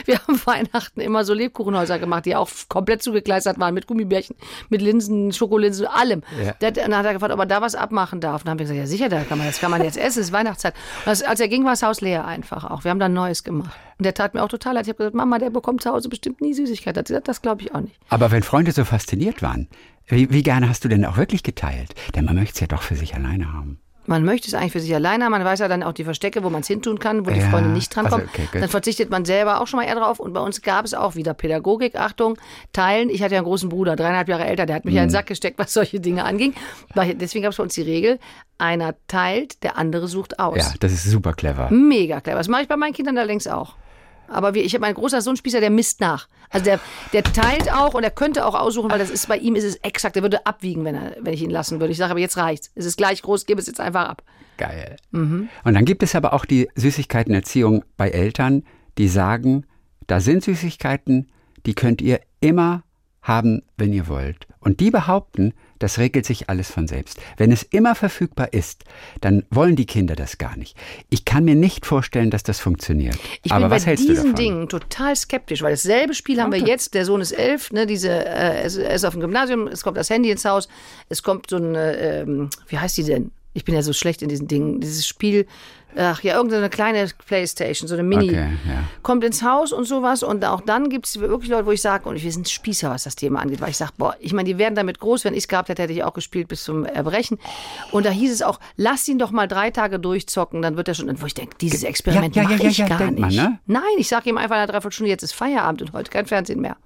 wir haben Weihnachten immer so Lebkuchenhäuser gemacht, die auch komplett zugekleistert waren mit Gummibärchen, mit Linsen, Schokolinsen, allem. Ja. Der, dann hat er gefragt, ob er da was abmachen darf. Und dann haben wir gesagt, ja sicher, da kann man, das kann man jetzt essen, es ist Weihnachtszeit. Und als er ging, war das Haus leer einfach auch. Wir haben dann Neues gemacht. Und der tat mir auch total leid. Ich habe gesagt, Mama, der bekommt zu Hause bestimmt nie Süßigkeit. Hat sie gesagt, das glaube ich auch nicht. Aber wenn Freunde so fasziniert waren, wie, wie gerne hast du denn auch wirklich geteilt? Denn man möchte es ja doch für sich alleine haben. Man möchte es eigentlich für sich alleine haben. Man weiß ja dann auch die Verstecke, wo man es hintun kann, wo die Ja, Freunde nicht drankommen. also, okay, dann verzichtet man selber auch schon mal eher drauf. Und bei uns gab es auch wieder Pädagogik. Achtung, teilen. Ich hatte ja einen großen Bruder, dreieinhalb Jahre älter. Der hat mich ja in Mhm. den Sack gesteckt, was solche Dinge anging. Deswegen gab es bei uns die Regel, einer teilt, der andere sucht aus. Ja, das ist super clever. Mega clever. Das mache ich bei meinen Kindern allerdings auch. Aber wie, ich habe meinen großer Sohn Spießer, der misst nach. Also der, der teilt auch und er könnte auch aussuchen, weil das ist bei ihm ist es exakt. Der würde abwiegen, wenn er, wenn ich ihn lassen würde. Ich sage, aber jetzt reicht's. Es ist gleich groß, gebe es jetzt einfach ab. Geil. Mhm. Und dann gibt es aber auch die Süßigkeitenerziehung bei Eltern, die sagen, da sind Süßigkeiten, die könnt ihr immer haben, wenn ihr wollt. Und die behaupten, das regelt sich alles von selbst. Wenn es immer verfügbar ist, dann wollen die Kinder das gar nicht. Ich kann mir nicht vorstellen, dass das funktioniert. Ich aber bin was bei hältst du diesen? Dingen total skeptisch, weil dasselbe Spiel haben wir jetzt. Der Sohn ist elf, ne, diese, äh, er ist- auf dem Gymnasium, es kommt das Handy ins Haus, es kommt so ein, äh, wie heißt die denn? Ich bin ja so schlecht in diesen Dingen. Dieses Spiel, ach ja, irgendeine kleine Playstation, so eine Mini, Okay, ja. kommt ins Haus und sowas. Und auch dann gibt es wirklich Leute, wo ich sage, und wir sind Spießer, was das Thema angeht, weil ich sage, boah, ich meine, die werden damit groß. Wenn ich es gehabt hätte, hätte ich auch gespielt bis zum Erbrechen. Und da hieß es auch, lass ihn doch mal drei Tage durchzocken, dann wird er schon. Und wo ich denke, dieses Experiment ja, ja, mache ich gar denkt nicht. man, ne? Nein, ich sage ihm einfach in einer Dreiviertelstunde, jetzt ist Feierabend und heute kein Fernsehen mehr.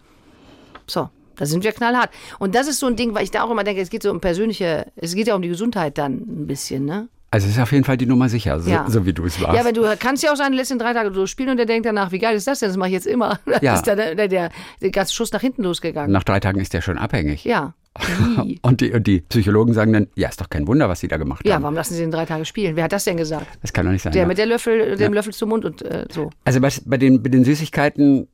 So. Da sind wir knallhart. Und das ist so ein Ding, weil ich da auch immer denke, es geht so um persönliche, es geht ja um die Gesundheit dann ein bisschen, ne? Also es ist auf jeden Fall die Nummer sicher, so, Ja. so wie du es warst. Ja, aber du kannst ja auch sagen, lässt ihn drei Tage durchspielen und der denkt danach, wie geil ist das denn? Das mache ich jetzt immer. Da Ja. ist der, der, der, der ganze Schuss nach hinten losgegangen. Nach drei Tagen ist der schon abhängig. Ja. Und die, und die Psychologen sagen dann, ja, ist doch kein Wunder, was sie da gemacht Ja, haben. warum lassen sie ihn drei Tage spielen? Wer hat das denn gesagt? Das kann doch nicht sein. Der ja. mit der Löffel, dem Löffel zum Mund und äh, so. Also bei, bei, den, bei den Süßigkeiten,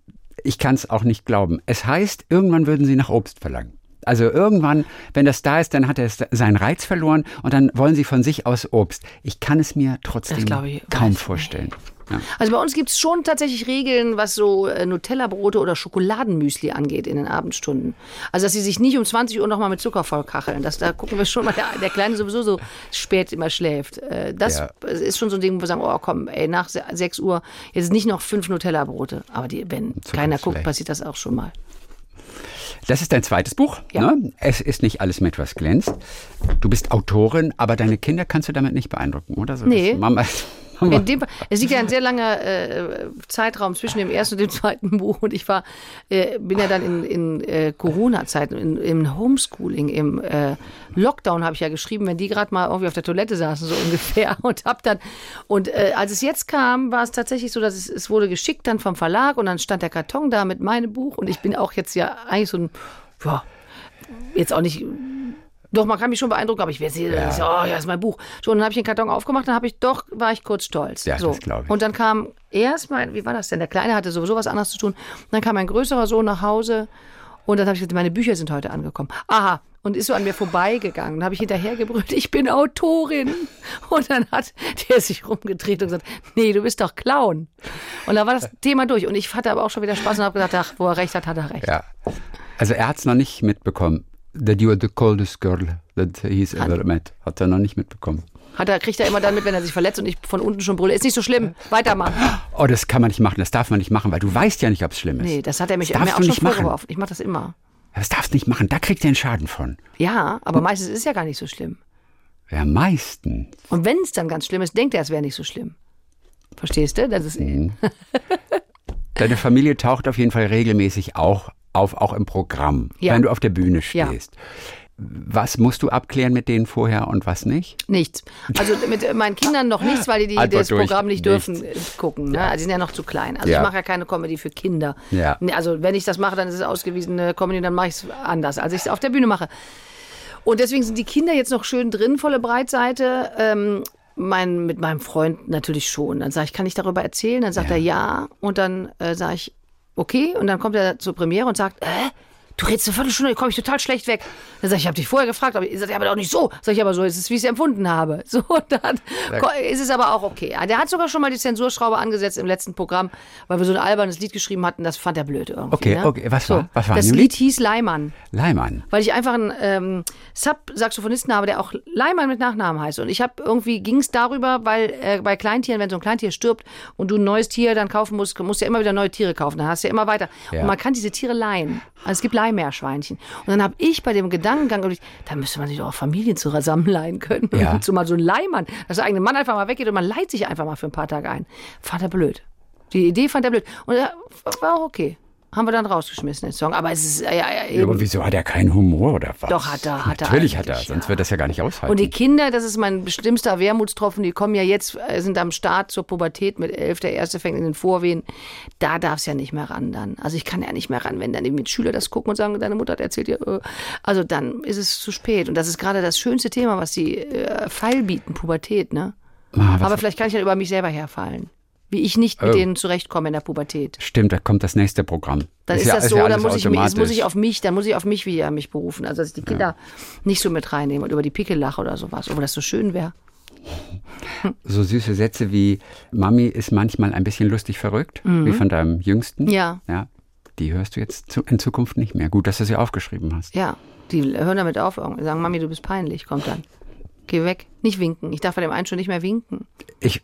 ich kann es auch nicht glauben. Es heißt, irgendwann würden sie nach Obst verlangen. Also irgendwann, wenn das da ist, dann hat er seinen Reiz verloren und dann wollen sie von sich aus Obst. Ich kann es mir trotzdem ich- kaum vorstellen. Ja. Also bei uns gibt es schon tatsächlich Regeln, was so äh, Nutella-Brote oder Schokoladenmüsli angeht in den Abendstunden. Also dass sie sich nicht um 20 Uhr nochmal mit Zucker vollkacheln. Das, da gucken wir schon, weil der, der Kleine sowieso so spät immer schläft. Äh, das Ja. ist schon so ein Ding, wo wir sagen, oh komm, ey, nach se- 6 Uhr jetzt nicht noch fünf Nutella-Brote. Aber die, wenn Zucker keiner guckt, passiert das auch schon mal. Das ist dein zweites Buch. Ja. Ne? Es ist nicht alles mit was glänzt. Du bist Autorin, aber deine Kinder kannst du damit nicht beeindrucken, oder? So, Nee. Mama. In dem, es liegt ja ein sehr langer äh, Zeitraum zwischen dem ersten und dem zweiten Buch. Und ich war, äh, bin ja dann in, in äh, Corona-Zeiten, in, im Homeschooling, im äh, Lockdown habe ich ja geschrieben, wenn die gerade mal irgendwie auf der Toilette saßen, so ungefähr und hab dann, und äh, als es jetzt kam, war es tatsächlich so, dass es, es wurde geschickt dann vom Verlag und dann stand der Karton da mit meinem Buch. Und ich bin auch jetzt ja eigentlich so ein, ja, jetzt auch nicht doch, man kann mich schon beeindrucken, aber ich werde sehen, ja. oh, ja, ist mein Buch. So, und dann habe ich den Karton aufgemacht, dann habe ich doch, war ich kurz stolz. Ja, so. das glaub ich. Und dann kam erst mein, wie war das denn? Der Kleine hatte sowieso was anderes zu tun. Dann kam mein größerer Sohn nach Hause und dann habe ich gesagt, meine Bücher sind heute angekommen. Aha. und ist so an mir vorbeigegangen. Dann habe ich hinterher gebrüllt, ich bin Autorin. Und dann hat der sich rumgedreht und gesagt, nee, du bist doch Clown. Und da war das Thema durch. Und ich hatte aber auch schon wieder Spaß und habe gedacht, ach, wo er recht hat, hat er recht. Ja. Also er hat es noch nicht mitbekommen. That you are the coldest girl that he's ever met. Hat er noch nicht mitbekommen. Hat er, kriegt er immer dann mit, wenn er sich verletzt und ich von unten schon brülle. Ist nicht so schlimm, weitermachen. Oh, das kann man nicht machen, das darf man nicht machen, weil du weißt ja nicht, ob es schlimm ist. Nee, das hat er mich Das darfst mir auch schon vorgeworfen. Ich mache das immer. Das darfst du nicht machen, da kriegt er einen Schaden von. Ja, aber meistens ist es ja gar nicht so schlimm. Ja, meistens. Und wenn es dann ganz schlimm ist, denkt er, es wäre nicht so schlimm. Verstehst du? Das ist Mhm. Deine Familie taucht auf jeden Fall regelmäßig auch auf, auch im Programm, Ja. wenn du auf der Bühne Ja. stehst. Was musst du abklären mit denen vorher und was nicht? nichts. Also mit meinen Kindern noch nichts, weil die, die das Programm nicht nichts. dürfen äh, gucken. Ne? Also die sind ja noch zu klein. Also Ja. ich mache ja keine Comedy für Kinder. Ja. Also wenn ich das mache, dann ist es ausgewiesene Comedy, dann mache ich es anders, als ich es auf der Bühne mache. Und deswegen sind die Kinder jetzt noch schön drin, volle Breitseite. Ähm, mein, mit meinem Freund natürlich schon. Dann sage ich, kann ich darüber erzählen? Dann sagt Ja. er ja. Und dann äh, sage ich, okay. Und dann kommt er zur Premiere und sagt, äh, du redest eine Viertelstunde, komme ich total schlecht weg. Dann sage ich, ich habe dich vorher gefragt, aber ihr sagt, ja, aber doch nicht so. Sag ich, aber so ist es, wie ich es empfunden habe. So, dann ist es aber auch okay. Der hat sogar schon mal die Zensurschraube angesetzt im letzten Programm, weil wir so ein albernes Lied geschrieben hatten, das fand er blöd irgendwie. Okay, ne? okay. Was war- was war Das Lied hieß Leimann Leimann. weil ich einfach einen ähm, Sub-Saxophonisten habe, der auch Leimann mit Nachnamen heißt. Und ich habe irgendwie ging es darüber, weil äh, bei Kleintieren, wenn so ein Kleintier stirbt und du ein neues Tier dann kaufen musst, musst du ja immer wieder neue Tiere kaufen. Dann hast du ja immer weiter. Ja. Und man kann diese Tiere leihen. Also es gibt Leihmeerschweinchen. Und dann habe ich bei dem Gedankengang, gedacht, da müsste man sich doch auch Familien zusammenleihen können. Ja. Und zumal so ein Leihmann, dass der eigene Mann einfach mal weggeht und man leiht sich einfach mal für ein paar Tage ein. Fand er blöd. Die Idee fand er blöd. Und er war auch okay. Haben wir dann rausgeschmissen, den Song. Aber es ist ja, ja, Ja, eben. aber wieso hat er keinen Humor oder was? Doch, hat er, hat er Natürlich hat er, sonst ja. wird das ja gar nicht aushalten. Und die Kinder, das ist mein schlimmster Wermutstropfen, die kommen ja jetzt, äh, sind am Start zur Pubertät mit elf, der erste fängt in den Vorwehen. Da darf es ja nicht mehr ran dann. Also ich kann ja nicht mehr ran, wenn dann die Schüler das gucken und sagen, deine Mutter hat erzählt dir, äh, also dann ist es zu spät. Und das ist gerade das schönste Thema, was die äh, Pfeil bieten, Pubertät, ne? Ah, Aber vielleicht kann ich dann über mich selber herfallen. Wie ich nicht mit Oh. denen zurechtkomme in der Pubertät. Stimmt, da kommt das nächste Programm. Dann ist, ja- das so, ja dann muss ich, mich- muss ich auf mich, dann muss ich auf mich wieder mich berufen. Also dass ich die Kinder nicht so mit reinnehme und über die Pickel lache oder sowas, obwohl das so schön wäre. so süße Sätze wie Mami ist manchmal ein bisschen lustig verrückt, wie von deinem Jüngsten. Mhm. Ja. Ja. Die hörst du jetzt in Zukunft nicht mehr. Gut, dass du sie aufgeschrieben hast. Ja, die hören damit auf, sagen, Mami, du bist peinlich, kommt dann. Geh weg. Nicht winken. Ich darf bei dem einen schon nicht mehr winken. Ich,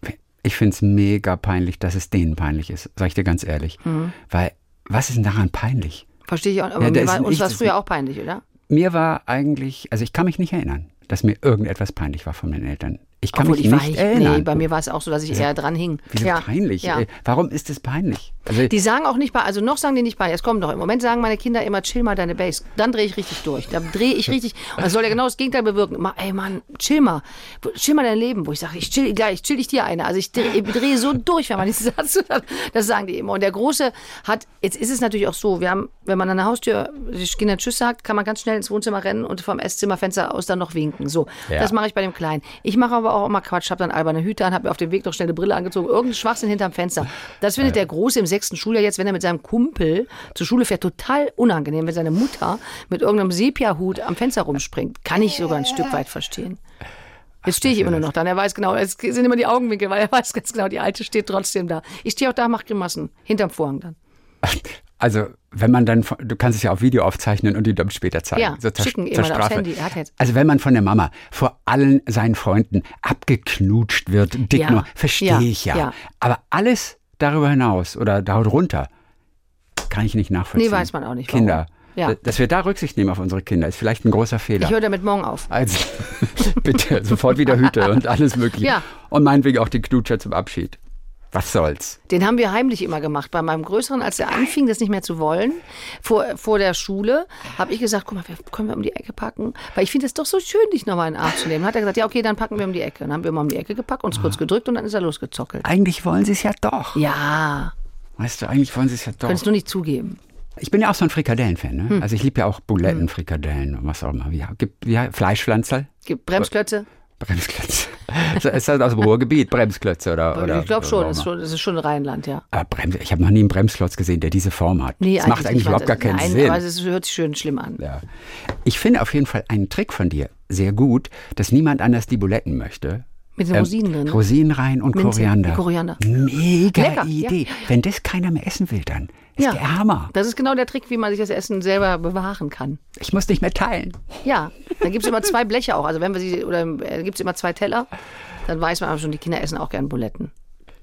ich finde es mega peinlich, dass es denen peinlich ist, sag ich dir ganz ehrlich. Mhm. Weil, was ist denn daran peinlich? Verstehe ich auch. Aber Ja, mir war, uns war es früher auch peinlich, oder? Mir war eigentlich, also ich kann mich nicht erinnern, dass mir irgendetwas peinlich war von meinen Eltern. Ich kann Obwohl mich ich nicht ich, erinnern. Nee, bei mir war es auch so, dass ich eher dran hing. Wieso ja. peinlich? Ja. Ey, Warum ist es peinlich? Also, Die sagen auch nicht bei, also noch sagen die nicht bei, es kommt doch. Im Moment sagen meine Kinder immer, chill mal deine Base. Dann drehe ich richtig durch. Da drehe ich richtig. Und das soll ja genau das Gegenteil bewirken. Ma, ey Mann, chill mal. Chill mal dein Leben. Wo ich sage, ich chill gleich, chill ich dir eine. Also ich drehe, ich drehe so durch, wenn man diesen Satz hört. Das sagen die immer. Und der Große hat, jetzt ist es natürlich auch so, wir haben, wenn man an der Haustür die Kinder Tschüss sagt, kann man ganz schnell ins Wohnzimmer rennen und vom Esszimmerfenster aus dann noch winken. So, Ja. das mache ich bei dem Kleinen. Ich mache aber auch immer Quatsch, habe dann alberne Hüte an, habe mir auf dem Weg noch schnell eine Brille angezogen, irgendein Schwachsinn hinterm Fenster. Das findet der Große im sechsten Schuljahr jetzt, wenn er mit seinem Kumpel zur Schule fährt, total unangenehm, wenn seine Mutter mit irgendeinem Sepia-Hut am Fenster rumspringt. Kann ich sogar ein Stück weit verstehen. Jetzt stehe ich immer nur noch da. Er weiß genau, es sind immer die Augenwinkel, weil er weiß ganz genau, die Alte steht trotzdem da. Ich stehe auch da, mache Grimassen. Hinterm Vorhang dann. also, wenn man dann, du kannst es ja auf Video aufzeichnen und die dann später zeigen. Ja, zur- schicken zur jemand Strafe. Handy. Also, wenn man von der Mama vor allen seinen Freunden abgeknutscht wird, dick Ja, nur, verstehe ja, ich ja. ja. Aber alles darüber hinaus oder darunter kann ich nicht nachvollziehen. Nee, weiß man auch nicht, warum. Kinder. Ja. Dass wir da Rücksicht nehmen auf unsere Kinder, ist vielleicht ein großer Fehler. Ich höre damit morgen auf. Also, bitte, sofort wieder Hüte und alles Mögliche. Ja. Und meinetwegen auch die Knutscher zum Abschied. Was soll's? Den haben wir heimlich immer gemacht. Bei meinem Größeren, als er anfing, das nicht mehr zu wollen, vor, vor der Schule, habe ich gesagt, guck mal, wir, können wir um die Ecke packen? Weil ich finde es doch so schön, dich nochmal in den Arm zu nehmen. Dann hat er gesagt, ja, okay, dann packen wir um die Ecke. Dann haben wir mal um die Ecke gepackt, uns kurz gedrückt und dann ist er losgezockelt. Eigentlich wollen sie es ja doch. Ja, Weißt du, eigentlich wollen sie es ja doch. könntest du nicht zugeben. Ich bin ja auch so ein Frikadellen-Fan. Ne? Hm. Also ich liebe ja auch Buletten, Frikadellen und was auch immer. Wie, gibt, Fleischpflanzerl, Gibt Bremsklötze. Bremsklötze. Ist das aus dem Ruhrgebiet, Bremsklötze oder? oder ich glaube schon, das ist ist schon Rheinland, ja. Aber Brems, ich habe noch nie einen Bremsklotz gesehen, der diese Form hat. Nee, das macht eigentlich nicht, weil überhaupt gar keinen nein, Sinn. Aber es hört sich schön schlimm an. Ja. Ich finde auf jeden Fall einen Trick von dir sehr gut, dass niemand anders die Buletten möchte. Mit den Ähm, Rosinen drin. Rosinen rein und Minze, Koriander. Koriander. Mega Lecker, ja. Idee. Wenn das keiner mehr essen will, dann ist Ja. der Hammer. Das ist genau der Trick, wie man sich das Essen selber bewahren kann. Ich muss nicht mehr teilen. Ja, da gibt es immer zwei Bleche auch. Also wenn wir sie, oder äh, gibt es immer zwei Teller, dann weiß man aber schon, die Kinder essen auch gern Buletten.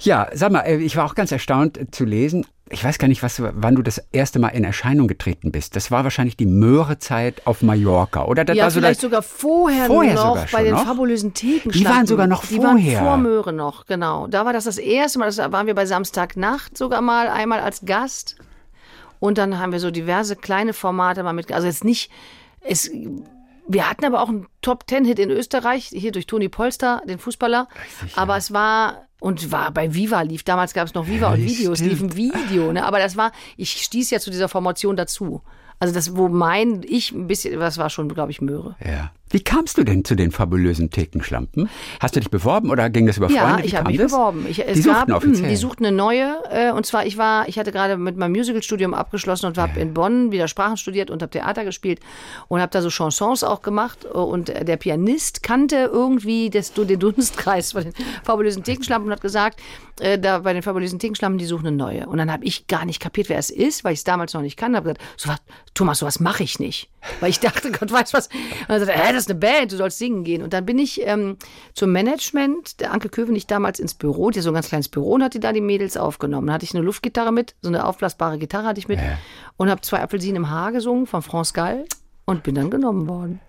Ja, sag mal, äh, ich war auch ganz erstaunt äh, zu lesen. Ich weiß gar nicht, was, wann du das erste Mal in Erscheinung getreten bist. Das war wahrscheinlich die Möhre-Zeit auf Mallorca, oder? Das ja, war so vielleicht sogar vorher, Vorher noch sogar bei den noch? fabulösen Thekenschlachten. Die waren sogar noch Die vorher. waren vor Möhre noch, genau. Da war das das erste Mal, das waren wir bei Samstagnacht sogar mal, einmal als Gast. Und dann haben wir so diverse kleine Formate mal mit, also jetzt nicht, es, wir hatten aber auch einen Top-Ten-Hit in Österreich, hier durch Toni Polster, den Fußballer. Aber es war, und war bei Viva lief, damals gab es noch Viva und Ja, Videos, stimmt. lief ein Video, ne? aber das war, ich stieß ja zu dieser Formation dazu. Also das, wo mein, ich ein bisschen, das war schon, glaube ich, Möhre. Ja. Wie kamst du denn zu den fabulösen Thekenschlampen? Hast du dich beworben oder ging das über Freunde? Ja, ich habe mich das? beworben. Ich, die gab, suchten mh, offiziell. Die suchten eine neue. Äh, und zwar, ich war, ich hatte gerade mit meinem Musicalstudium abgeschlossen und habe in Bonn wieder Sprachen studiert und habe Theater gespielt und habe da so Chansons auch gemacht. Und äh, der Pianist kannte irgendwie das, den Dunstkreis von den fabulösen Thekenschlampen und hat gesagt, äh, da bei den fabulösen Thekenschlampen, die suchen eine neue. Und dann habe ich gar nicht kapiert, wer es ist, weil ich es damals noch nicht kannte. Habe gesagt, so was, Thomas, sowas mache ich nicht. Weil ich dachte, Gott weiß was. Und dann sagte er, hä, das ist eine Band, du sollst singen gehen. Und dann bin ich ähm, zum Management, der Anke Kövenich damals ins Büro, die hat so ein ganz kleines Büro und hat die da die Mädels aufgenommen. Dann hatte ich eine Luftgitarre mit, so eine aufblasbare Gitarre hatte ich mit und habe zwei Apfelsinen im Haar gesungen von France Gall und bin dann genommen worden.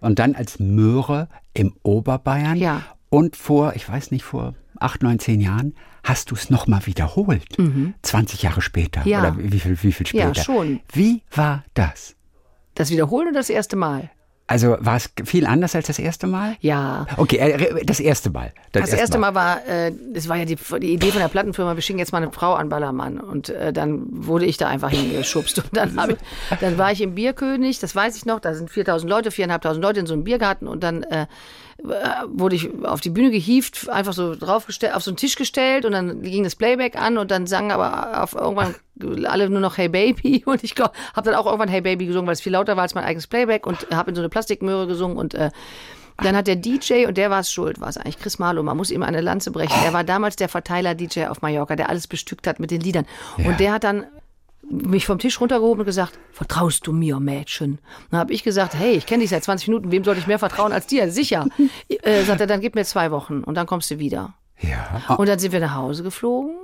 Und dann als Möhre im Oberbayern. Ja. Und vor, ich weiß nicht, vor acht, neun, zehn Jahren hast du es nochmal wiederholt. 20 Jahre später. Mhm. Ja. Oder wie viel, wie viel später? Ja, schon. Wie war das? Das Wiederholen oder das erste Mal? Also war es viel anders als das erste Mal? Ja. Okay, äh, das erste Mal. Das erste Mal war, äh, das war ja die, die Idee von der Plattenfirma, wir schicken jetzt mal eine Frau an Ballermann. Und äh, dann wurde ich da einfach hingeschubst. Und dann, ich, dann war ich im Bierkönig, das weiß ich noch, da sind 4000 Leute, 4.500 Leute in so einem Biergarten. Und dann äh, wurde ich auf die Bühne gehievt, einfach so draufgestellt, auf so einen Tisch gestellt. Und dann ging das Playback an und dann sangen aber auf irgendwann alle nur noch Hey Baby. Und ich habe dann auch irgendwann Hey Baby gesungen, weil es viel lauter war als mein eigenes Playback. Und habe in so eine Plastikmöhre gesungen und äh, dann hat der DJ, und der war es schuld, war es eigentlich Chris Marlow, man muss ihm eine Lanze brechen. Er war damals der Verteiler-DJ auf Mallorca, der alles bestückt hat mit den Liedern. Und der hat dann mich vom Tisch runtergehoben und gesagt, vertraust du mir, Mädchen? Dann habe ich gesagt, hey, ich kenne dich seit 20 Minuten, wem sollte ich mehr vertrauen als dir? Sicher. äh, sagt er, dann gib mir zwei Wochen und dann kommst du wieder. Ja. Und dann sind wir nach Hause geflogen.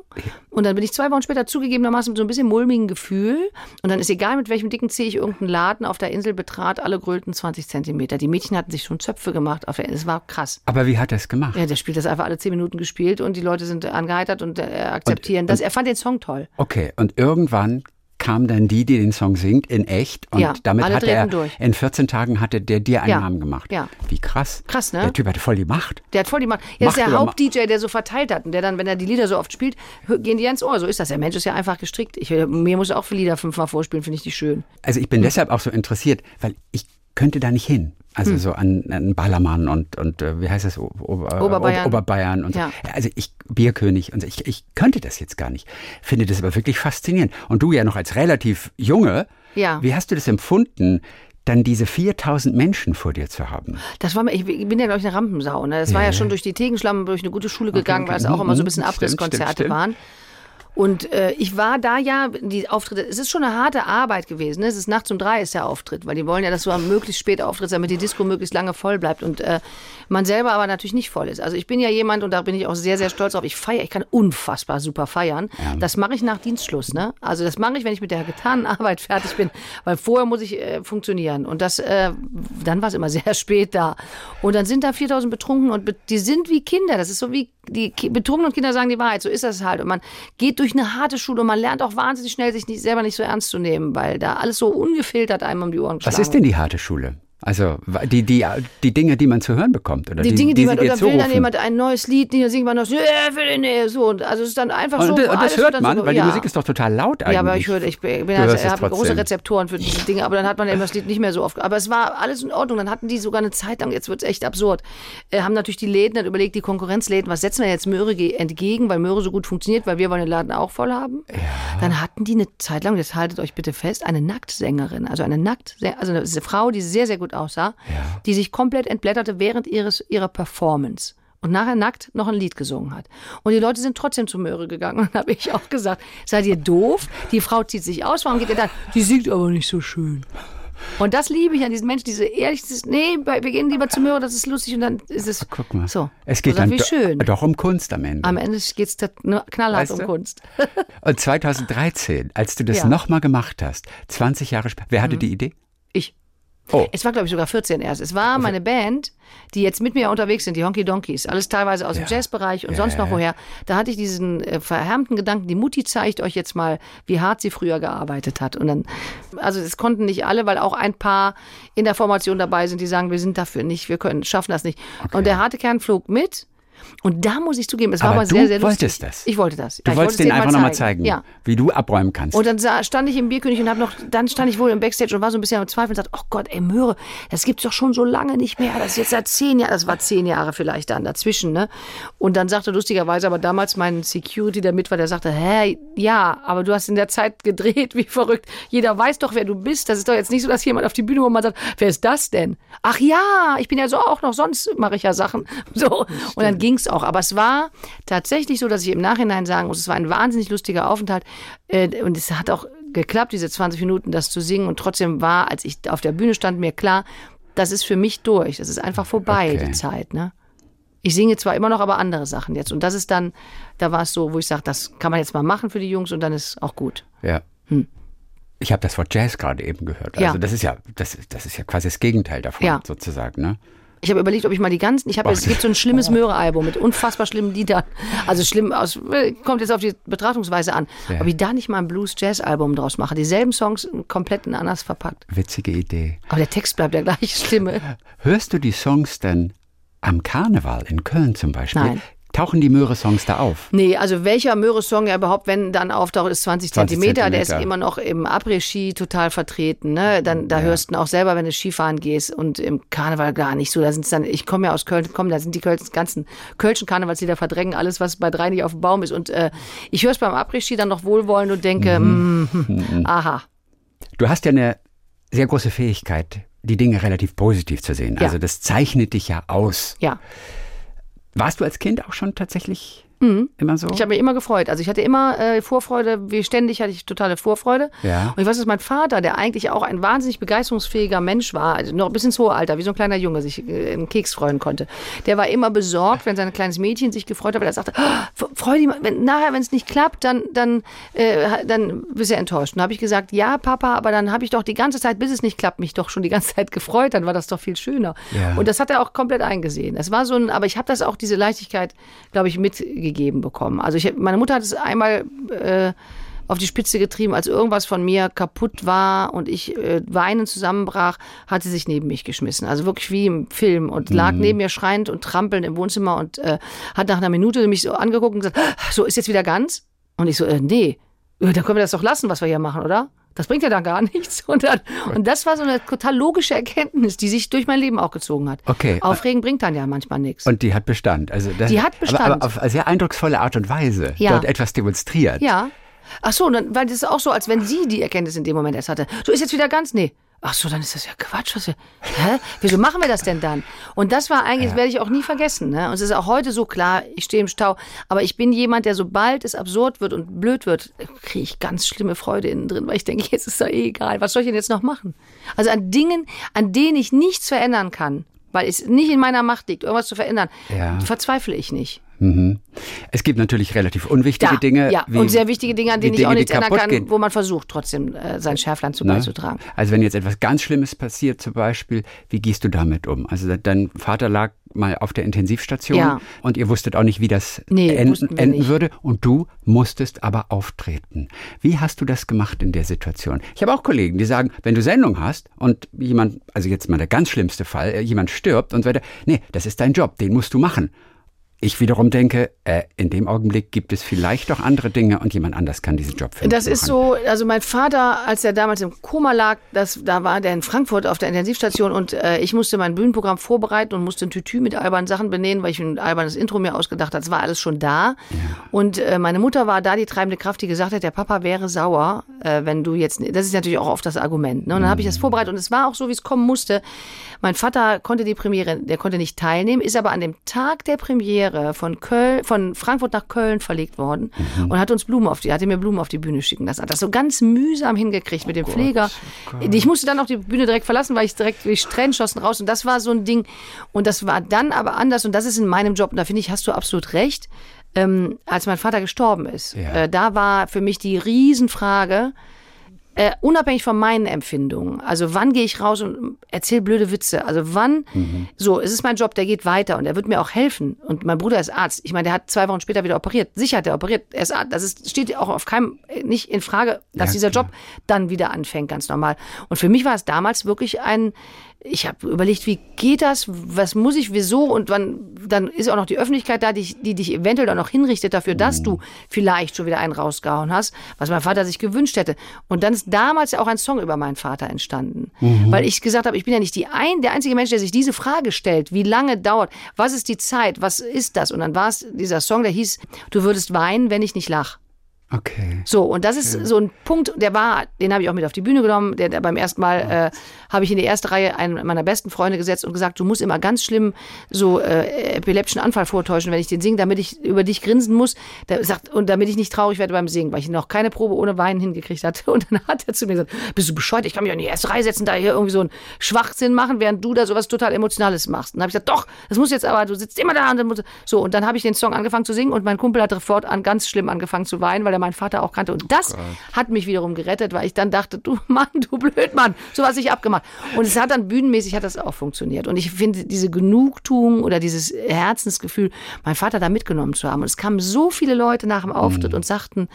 Und dann bin ich zwei Wochen später zugegebenermaßen mit so ein bisschen mulmigen Gefühl. Und dann ist egal, mit welchem dicken Zeh ich irgendeinen Laden auf der Insel betrat, alle gröllten 20 Zentimeter. Die Mädchen hatten sich schon Zöpfe gemacht auf der Insel. Es war krass. Aber wie hat er es gemacht? Ja, der spielt das einfach alle zehn Minuten gespielt und die Leute sind angeheitert und äh, akzeptieren das. Er fand den Song toll. Okay, und irgendwann kam dann die, die den Song singt, in echt. Und Ja, damit hat er, durch. in 14 Tagen hatte der dir einen Ja, Namen gemacht. ja. Wie krass. Krass, ne? Der Typ hatte voll die Macht. Der hat voll die Macht. Ja, das ist Macht der Haupt-DJ, der so verteilt hat und der dann, wenn er die Lieder so oft spielt, gehen die ans Ohr. So ist das. Der Mensch ist ja einfach gestrickt. Ich, äh, mir muss er auch viele Lieder fünfmal vorspielen, finde ich die schön. Also ich bin deshalb auch so interessiert, weil ich könnte da nicht hin. Also Hm. so an, an Ballermann und, und äh, wie heißt das? O- Ober, Oberbayern. Ober, Oberbayern und so. Ja. Also ich, Bierkönig und so. Ich, ich könnte das jetzt gar nicht. Finde das aber wirklich faszinierend. Und du ja noch als relativ Junge, Ja. wie hast du das empfunden, dann diese 4000 Menschen vor dir zu haben? Das war mir, ich bin ja, glaube ich, eine Rampensau. Ne? Das war ja schon durch die Tegenschlamm, durch eine gute Schule gegangen, okay. weil es auch immer so ein bisschen Mhm, stimmt, Abrisskonzerte waren. Und äh, ich war da ja, die Auftritte, es ist schon eine harte Arbeit gewesen. Ne? Es ist nachts um drei ist der Auftritt, weil die wollen ja, dass du am möglichst spät auftrittst, damit die Disco möglichst lange voll bleibt und äh, man selber aber natürlich nicht voll ist. Also ich bin ja jemand und da bin ich auch sehr, sehr stolz auf. Ich feiere, ich kann unfassbar super feiern. Das mache ich nach Dienstschluss. Ne? Also das mache ich, wenn ich mit der getanen Arbeit fertig bin, weil vorher muss ich äh, funktionieren. Und das, äh, dann war es immer sehr spät da. Und dann sind da 4000 betrunken und be die sind wie Kinder. Das ist so wie die betrunkenen Kinder sagen die Wahrheit. So ist das halt. Und man geht durch eine harte Schule und man lernt auch wahnsinnig schnell, sich nicht, selber nicht so ernst zu nehmen, weil da alles so ungefiltert einem um die Ohren Was geschlagen ist denn die harte Schule? Also die, die, die Dinge, die man zu hören bekommt. Oder die, Dinge, die, die man, oder will dann jemand ein neues Lied, dann singt man noch so, so. Und Also es ist dann einfach so. Und, das- und das hört man, so, weil ja. die Musik ist doch total laut eigentlich. Ja, aber ich höre, ich bin, Du also, habe große. Rezeptoren für diese Dinge, aber dann hat man eben das Lied nicht mehr so oft. Aber es war alles in Ordnung. Dann hatten die sogar eine Zeit lang, jetzt wird es echt absurd, äh, haben natürlich die Läden dann überlegt, die Konkurrenzläden, was setzen wir jetzt Möhre ge- entgegen, weil Möhre so gut funktioniert, weil wir wollen den Laden auch voll haben. Dann hatten die eine Zeit lang, jetzt haltet euch bitte fest, eine Nacktsängerin, also eine Nackt, also eine Frau, die sehr, sehr gut aussah, die sich komplett entblätterte während ihres, ihrer Performance. Und nachher nackt noch ein Lied gesungen hat. Und die Leute sind trotzdem zur Möhre gegangen. Und dann habe ich auch gesagt, seid ihr doof? Die Frau zieht sich aus, warum geht ihr da? Die singt aber nicht so schön. Und das liebe ich an diesen Menschen, diese ehrlich, dieses, nee, wir gehen lieber zur Möhre, das ist lustig und dann ist es Guck mal. so. Es geht Oder dann wie do- doch um Kunst am Ende. Am Ende geht es knallhart Weißt um du? Kunst. Und 2013, als du das Ja. Mhm. nochmal gemacht hast, 20 Jahre später, wer hatte die Idee? Ich. Oh. Es war, glaube ich, sogar 14 erst. Es war meine Band, die jetzt mit mir unterwegs sind, die Honky Donkeys. Alles teilweise aus dem Jazzbereich und sonst noch woher. Da hatte ich diesen äh, verhärmten Gedanken, die Mutti zeigt euch jetzt mal, wie hart sie früher gearbeitet hat. Und dann, also das konnten nicht alle, weil auch ein paar in der Formation dabei sind, die sagen, wir sind dafür nicht, wir können, schaffen das nicht. Und der harte Kern flog mit. Und da muss ich zugeben, es war Aber aber du sehr, sehr lustig. wolltest das. Ich wollte das. Du Ja, wolltest wollte es denen einfach mal nochmal zeigen, Ja. wie du abräumen kannst. Und dann sah, stand ich im Bierkönig und habe noch, dann stand ich wohl im Backstage und war so ein bisschen am Zweifeln und sagte, oh Gott, ey Möhre, das gibt's doch schon so lange nicht mehr. Das ist jetzt seit zehn Jahren, das war zehn Jahre vielleicht dann dazwischen, ne? Und dann sagte lustigerweise aber damals mein Security, der mit war, der sagte, hä, ja, aber du hast in der Zeit gedreht, wie verrückt. Jeder weiß doch, wer du bist. Das ist doch jetzt nicht so, dass jemand auf die Bühne kommt und man sagt, wer ist das denn? Ach ja, ich bin ja so auch noch, sonst mache ich ja Sachen. So. Und dann ging's auch. Aber es war tatsächlich so, dass ich im Nachhinein sagen muss, es war ein wahnsinnig lustiger Aufenthalt. Äh, Und es hat auch geklappt, diese 20 Minuten das zu singen. Und trotzdem war, als ich auf der Bühne stand, mir klar, das ist für mich durch. Das ist einfach vorbei, Okay. die Zeit. Ne? Ich singe zwar immer noch, aber andere Sachen jetzt. Und das ist dann, da war es so, wo ich sage, das kann man jetzt mal machen für die Jungs und dann ist auch gut. Ja. Ich habe das Wort Jazz gerade eben gehört. Hm. Ja. Also das ist ja, das, ist- das ist ja quasi das Gegenteil davon, Ja. sozusagen. Ne? Ich habe überlegt, ob ich mal die ganzen, ich habe, es gibt so ein schlimmes Möhre-Album mit unfassbar schlimmen Liedern. Also schlimm aus, kommt jetzt auf die Betrachtungsweise an. Ja. Ob ich da nicht mal ein Blues-Jazz-Album draus mache. Dieselben Songs komplett in anders verpackt. Witzige Idee. Aber der Text bleibt der gleiche Stimme. Hörst du die Songs denn am Karneval in Köln zum Beispiel? Nein. Tauchen die Möhre-Songs da auf? Nee, also welcher Möhre-Song ja überhaupt, wenn dann auftaucht, ist 20 20 Zentimeter. Der ist immer noch im Après-Ski total vertreten. Ne? Dann, da hörst du auch selber, wenn du Skifahren gehst und im Karneval gar nicht so. Da sind's dann, ich komme ja aus Köln, komm, da sind die Köln, ganzen Kölschen Karnevalslieder verdrängen alles, was bei drei nicht auf dem Baum ist. Und äh, ich höre es beim Après-Ski dann noch wohlwollend und denke, Mhm. mm, aha. Du hast ja eine sehr große Fähigkeit, die Dinge relativ positiv zu sehen. Ja. Also das zeichnet dich ja aus. Ja. Warst du als Kind auch schon tatsächlich immer so? Mhm. Ich habe mich immer gefreut. Also ich hatte immer äh, Vorfreude, wie ständig hatte ich totale Vorfreude. Ja. Und ich weiß, dass mein Vater, der eigentlich auch ein wahnsinnig begeisterungsfähiger Mensch war, also noch bis ins hohe Alter, wie so ein kleiner Junge sich äh, im Keks freuen konnte, der war immer besorgt, wenn sein kleines Mädchen sich gefreut hat, weil er sagte, "Ah, freu dich mal, wenn, nachher, wenn es nicht klappt, dann, dann, äh, dann bist du enttäuscht. Und habe ich gesagt, ja, Papa, aber dann habe ich doch die ganze Zeit, bis es nicht klappt, mich doch schon die ganze Zeit gefreut, dann war das doch viel schöner. Ja. Und das hat er auch komplett eingesehen. Das war so ein, aber ich habe das auch, diese Leichtigkeit, glaube ich, mitgegeben bekommen. Also ich, meine Mutter hat es einmal äh, auf die Spitze getrieben, als irgendwas von mir kaputt war und ich äh, weinend zusammenbrach, hat sie sich neben mich geschmissen. Also wirklich wie im Film und lag neben mir schreiend und trampelnd im Wohnzimmer und äh, hat nach einer Minute mich so angeguckt und gesagt, "Ah, so ist jetzt wieder ganz? Und ich so, äh, nee, dann können wir das doch lassen, was wir hier machen, oder? Das bringt ja dann gar nichts. Und, dann, und das war so eine total logische Erkenntnis, die sich durch mein Leben auch gezogen hat. Okay. Aufregen bringt dann ja manchmal nichts. Und die hat Bestand. Also das, Die hat Bestand. Aber, aber auf eine sehr eindrucksvolle Art und Weise Ja. dort etwas demonstriert. Ja. Ach so, und dann, weil das ist auch so, als wenn sie die Erkenntnis in dem Moment erst hatte. Du ist jetzt wieder ganz, nee. Ach so, dann ist das ja Quatsch. Was wir, hä? Wieso machen wir das denn dann? Und das war eigentlich, das werde ich auch nie vergessen. Ne? Und es ist auch heute so klar, ich stehe im Stau. Aber ich bin jemand, der sobald es absurd wird und blöd wird, kriege ich ganz schlimme Freude innen drin, weil ich denke, jetzt ist doch eh egal. Was soll ich denn jetzt noch machen? Also an Dingen, an denen ich nichts verändern kann, weil es nicht in meiner Macht liegt, irgendwas zu verändern, Ja. verzweifle ich nicht. Mhm. Es gibt natürlich relativ unwichtige Ja, Dinge. ja. wie- und sehr wichtige Dinge, an denen ich Dinge, auch die nichts ändern kann, gehen. wo man versucht, trotzdem äh, sein Schärflein zu Ne? beizutragen. Also wenn jetzt etwas ganz Schlimmes passiert zum Beispiel, wie gehst du damit um? Also dein Vater lag mal auf der Intensivstation Ja. und ihr wusstet auch nicht, wie das Nee, enden, enden würde und du musstest aber auftreten. Wie hast du das gemacht in der Situation? Ich habe auch Kollegen, die sagen, wenn du Sendung hast und jemand, also jetzt mal der ganz schlimmste Fall, äh, jemand stirbt und so weiter, nee, das ist dein Job, den musst du machen. Ich wiederum denke, äh, in dem Augenblick gibt es vielleicht doch andere Dinge und jemand anders kann diesen Job mich Das ist so, also mein Vater, als er damals im Koma lag, das, da war der in Frankfurt auf der Intensivstation und äh, ich musste mein Bühnenprogramm vorbereiten und musste ein Tütü mit albernen Sachen benähen, weil ich ein albernes Intro mir ausgedacht habe. Das war alles schon da. Und äh, meine Mutter war da die treibende Kraft, die gesagt hat, der Papa wäre sauer, äh, wenn du jetzt, das ist natürlich auch oft das Argument. Ne? Und dann habe ich das vorbereitet und es war auch so, wie es kommen musste. Mein Vater konnte die Premiere, der konnte nicht teilnehmen, ist aber an dem Tag der Premiere von Köln, von Frankfurt nach Köln verlegt worden und hat uns Blumen auf die, hatte mir Blumen auf die Bühne schicken lassen. Hat das so ganz mühsam hingekriegt mit dem Pfleger. ich musste dann auch die Bühne direkt verlassen, weil ich direkt durch Tränenschossen raus und das war so ein Ding. Und das war dann aber anders und das ist in meinem Job, und da finde ich, hast du absolut recht. Ähm, als mein Vater gestorben ist, Ja. äh, da war für mich die Riesenfrage, äh, unabhängig von meinen Empfindungen. Also wann gehe ich raus und erzähle blöde Witze? Also wann, so, es ist mein Job, der geht weiter und er wird mir auch helfen. Und mein Bruder ist Arzt. Ich meine, der hat zwei Wochen später wieder operiert. Sicher hat er operiert. Er ist Arzt. Das ist, steht auch auf keinem, nicht in Frage, dass Ja, dieser klar. Job dann wieder anfängt, ganz normal. Und für mich war es damals wirklich ein, ich habe überlegt, wie geht das? Was muss ich, wieso? Und wann, dann ist auch noch die Öffentlichkeit da, die, die dich eventuell auch noch hinrichtet dafür, dass du vielleicht schon wieder einen rausgehauen hast, was mein Vater sich gewünscht hätte. Und dann ist damals ja auch ein Song über meinen Vater entstanden. Weil ich gesagt habe, ich bin ja nicht die ein, der einzige Mensch, der sich diese Frage stellt. Wie lange dauert? Was ist die Zeit? Was ist das? Und dann war es dieser Song, der hieß, du würdest weinen, wenn ich nicht lach. Okay. So, und das ist so ein Punkt, der war, den habe ich auch mit auf die Bühne genommen. Der, der beim ersten Mal äh, habe ich in die erste Reihe einen meiner besten Freunde gesetzt und gesagt, du musst immer ganz schlimm so äh, epileptischen Anfall vortäuschen, wenn ich den singe, damit ich über dich grinsen muss. Der sagt, und damit ich nicht traurig werde beim Singen, weil ich noch keine Probe ohne Weinen hingekriegt hatte. Und dann hat er zu mir gesagt, bist du bescheuert, ich kann mich auch in die erste Reihe setzen, da hier irgendwie so einen Schwachsinn machen, während du da sowas total Emotionales machst. Und dann habe ich gesagt, doch, das muss jetzt aber, du sitzt immer da und dann musst du, so. Und dann habe ich den Song angefangen zu singen und mein Kumpel hat sofort an ganz schlimm angefangen zu weinen, weil er meinen Vater auch kannte. Und das hat mich wiederum gerettet, weil ich dann dachte, du Mann, du Blödmann, so was ich abgemacht. Und es hat dann bühnenmäßig hat das auch funktioniert. Und ich finde diese Genugtuung oder dieses Herzensgefühl, meinen Vater da mitgenommen zu haben. Und es kamen so viele Leute nach dem Auftritt und sagten,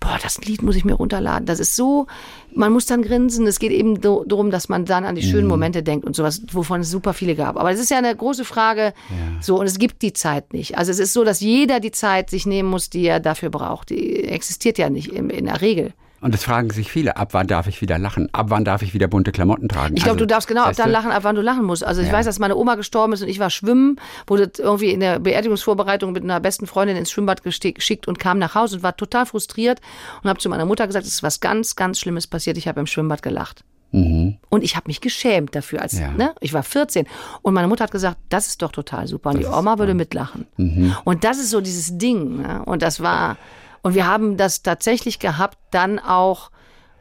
boah, das Lied muss ich mir runterladen. Das ist so, man muss dann grinsen. Es geht eben darum, dass man dann an die schönen Momente denkt und sowas, wovon es super viele gab. Aber es ist ja eine große Frage. So, und es gibt die Zeit nicht. Also es ist so, dass jeder die Zeit sich nehmen muss, die er dafür braucht. Die existiert ja nicht in, in der Regel. Und es fragen sich viele, ab wann darf ich wieder lachen? Ab wann darf ich wieder bunte Klamotten tragen? Ich glaube, Also, du darfst genau ab dann du? lachen, ab wann du lachen musst. Also ich Ja. weiß, dass meine Oma gestorben ist und ich war schwimmen, wurde irgendwie in der Beerdigungsvorbereitung mit einer besten Freundin ins Schwimmbad geschickt und kam nach Hause und war total frustriert und habe zu meiner Mutter gesagt, es ist was ganz, ganz Schlimmes passiert. Ich habe im Schwimmbad gelacht. Und ich habe mich geschämt dafür. Als, Mhm. Ja. ne? Ich war 14. Und meine Mutter hat gesagt, das ist doch total super. Und die Oma würde mitlachen. Mhm. Und das ist so dieses Ding. Ne? Und das war, und wir haben das tatsächlich gehabt, dann auch,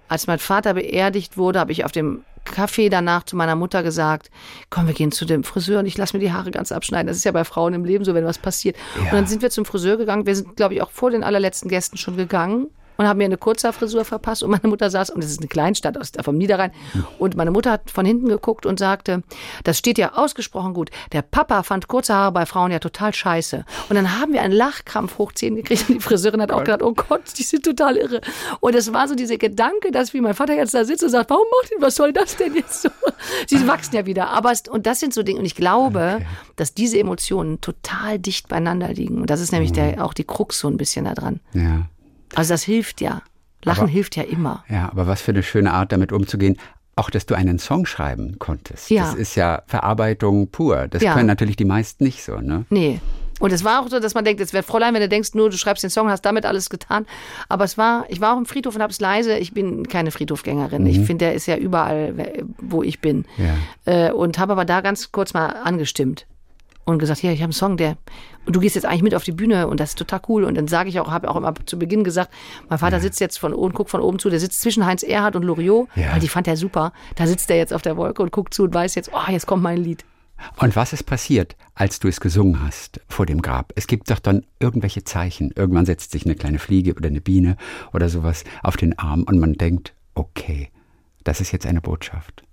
als mein Vater beerdigt wurde, habe ich auf dem Kaffee danach zu meiner Mutter gesagt, komm, wir gehen zu dem Friseur und ich lasse mir die Haare ganz abschneiden. Das ist ja bei Frauen im Leben so, wenn was passiert. Und dann sind wir zum Friseur gegangen. Wir sind, glaube ich, auch vor den allerletzten Gästen schon gegangen und haben mir eine Kurzhaarfrisur verpasst und meine Mutter saß, und es ist eine Kleinstadt aus, vom Niederrhein, und meine Mutter hat von hinten geguckt und sagte, das steht ja ausgesprochen gut, der Papa fand kurze Haare bei Frauen ja total scheiße. Und dann haben wir einen Lachkrampf hoch 10 gekriegt und die Friseurin hat auch gedacht, oh Gott, die sind total irre. Und es war so dieser Gedanke, dass wie mein Vater jetzt da sitzt und sagt, warum macht ihn, was soll das denn jetzt so? Sie wachsen ja wieder. Aber es, und das sind so Dinge, und ich glaube, dass diese Emotionen total dicht beieinander liegen. Und das ist nämlich der, auch die Krux so ein bisschen da dran. Ja. Also das hilft ja. Lachen Aber- hilft ja immer. ja, aber was für eine schöne Art, damit umzugehen. Auch, dass du einen Song schreiben konntest. Ja. Das ist ja Verarbeitung pur. Das Ja. können natürlich die meisten nicht so, ne? Nee. Und es war auch so, dass man denkt, es wäre Fräulein, wenn du denkst, nur du schreibst den Song, hast damit alles getan. Aber es war, ich war auch im Friedhof und habe es leise. Ich bin keine Friedhofgängerin. Ich finde, der ist ja überall, wo ich bin. Ja. Äh, und habe aber da ganz kurz mal angestimmt und gesagt, ja, ich habe einen Song, der und du gehst jetzt eigentlich mit auf die Bühne und das ist total cool. Und dann sage ich auch, habe auch immer zu Beginn gesagt, mein Vater sitzt jetzt von oben, guckt von oben zu, der sitzt zwischen Heinz Erhardt und Loriot, Ja. weil die fand er super. Da sitzt er jetzt auf der Wolke und guckt zu und weiß jetzt, oh, jetzt kommt mein Lied. Und was ist passiert, als du es gesungen hast vor dem Grab? Es gibt doch dann irgendwelche Zeichen. Irgendwann setzt sich eine kleine Fliege oder eine Biene oder sowas auf den Arm und man denkt, okay, das ist jetzt eine Botschaft.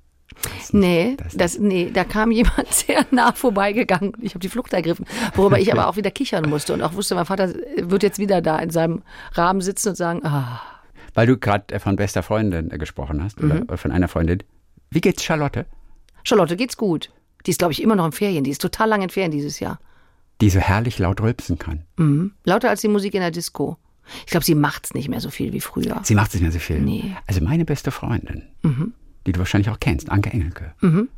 Das nee, das, das, nee, da kam jemand sehr nah vorbeigegangen. Ich habe die Flucht ergriffen, worüber ich aber auch wieder kichern musste und auch wusste, mein Vater wird jetzt wieder da in seinem Rahmen sitzen und sagen, ah. Weil du gerade von bester Freundin gesprochen hast mhm. oder von einer Freundin. Wie geht's Charlotte? Charlotte geht's gut. Die ist, glaube ich, immer noch in Ferien. Die ist total lang in Ferien dieses Jahr. Die so herrlich laut rülpsen kann. Mhm. Lauter als die Musik in der Disco. Ich glaube, sie macht's nicht mehr so viel wie früher. Sie macht es nicht mehr so viel. Nee. Also meine beste Freundin, mhm. Die du wahrscheinlich auch kennst, Anke Engelke, mhm.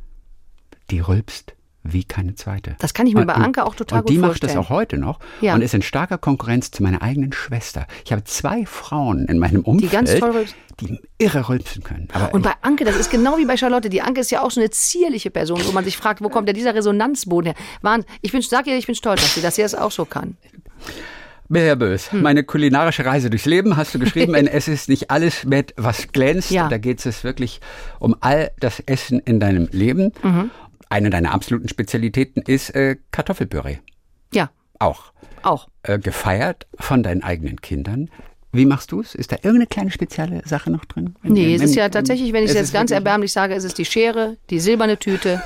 die rülpst wie keine zweite. Das kann ich mir und, bei Anke auch total und gut vorstellen. Und die macht das auch heute noch ja. und ist in starker Konkurrenz zu meiner eigenen Schwester. Ich habe zwei Frauen in meinem Umfeld, die, ganz toll die irre rülpsen können. Aber und bei Anke, das ist genau wie bei Charlotte. Die Anke ist ja auch so eine zierliche Person, wo man sich fragt, wo kommt denn dieser Resonanzboden her? Ich bin, sag ihr, ich bin stolz dass sie, dass sie das auch so kann. Herr Bös, hm. meine kulinarische Reise durchs Leben hast du geschrieben, es ist nicht alles mit was glänzt. Ja. Da geht es wirklich um all das Essen in deinem Leben. Mhm. Eine deiner absoluten Spezialitäten ist äh, Kartoffelpüree. Ja. Auch. Auch. Äh, gefeiert von deinen eigenen Kindern. Wie machst du es? Ist da irgendeine kleine spezielle Sache noch drin? Nee, es ist ja tatsächlich, wenn ich es jetzt ganz erbärmlich sage, ist es die Schere, die silberne Tüte.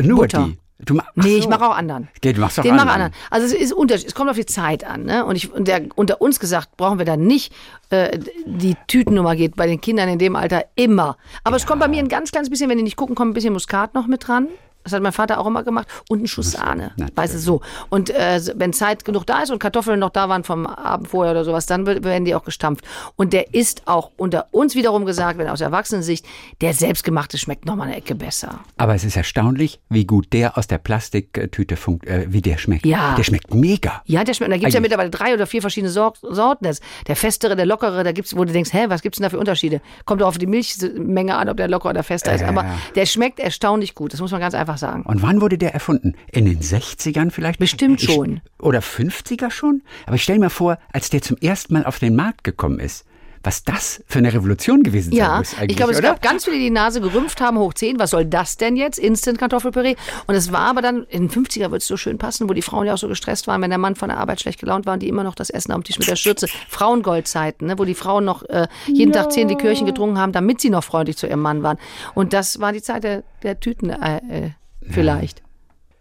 Nur Butter. die. Du ma nee, so. ich mache auch anderen. Okay, du machst auch Den anderen. anderen. Also es ist Unterschied. Es kommt auf die Zeit an. Ne? Und, ich, und der, unter uns gesagt, brauchen wir dann nicht äh, die Tütennummer geht bei den Kindern in dem Alter immer. Aber ja. es kommt bei mir ein ganz kleines bisschen, wenn die nicht gucken, kommt ein bisschen Muskat noch mit dran. Das hat mein Vater auch immer gemacht. Und ein Schuss Sahne. Weißt du, so. Und äh, wenn Zeit genug da ist und Kartoffeln noch da waren vom Abend vorher oder sowas, dann werden die auch gestampft. Und der ist auch unter uns wiederum gesagt, wenn aus Erwachsenensicht, der selbstgemachte schmeckt nochmal eine Ecke besser. Aber es ist erstaunlich, wie gut der aus der Plastiktüte funkt, äh, wie der schmeckt. Ja. Der schmeckt mega. Ja, der schmeckt. Da gibt es ja mittlerweile drei oder vier verschiedene Sor Sorten. Der festere, der lockere, da gibt's, wo du denkst, hä, was gibt's denn da für Unterschiede? Kommt doch auf die Milchmenge an, ob der locker oder fester ist. Aber der schmeckt erstaunlich gut. Das muss man ganz einfach sagen. Und wann wurde der erfunden? In den 60ern vielleicht? Bestimmt schon. Ich, oder 50er schon? Aber ich stelle mir vor, als der zum ersten Mal auf den Markt gekommen ist, was das für eine Revolution gewesen ja, sein muss eigentlich, ich glaube, es oder? gab ganz viele, die die Nase gerümpft haben, hoch 10, was soll das denn jetzt? Instant Kartoffelpüree. Und es war aber dann, in den 50er wird es so schön passen, wo die Frauen ja auch so gestresst waren, wenn der Mann von der Arbeit schlecht gelaunt war und die immer noch das Essen am Tisch mit der Schürze. Frauengoldzeiten, ne, wo die Frauen noch äh, jeden ja. Tag zehn Likörchen getrunken haben, damit sie noch freundlich zu ihrem Mann waren. Und das war die Zeit der, der Tüten äh, äh, vielleicht. Ja.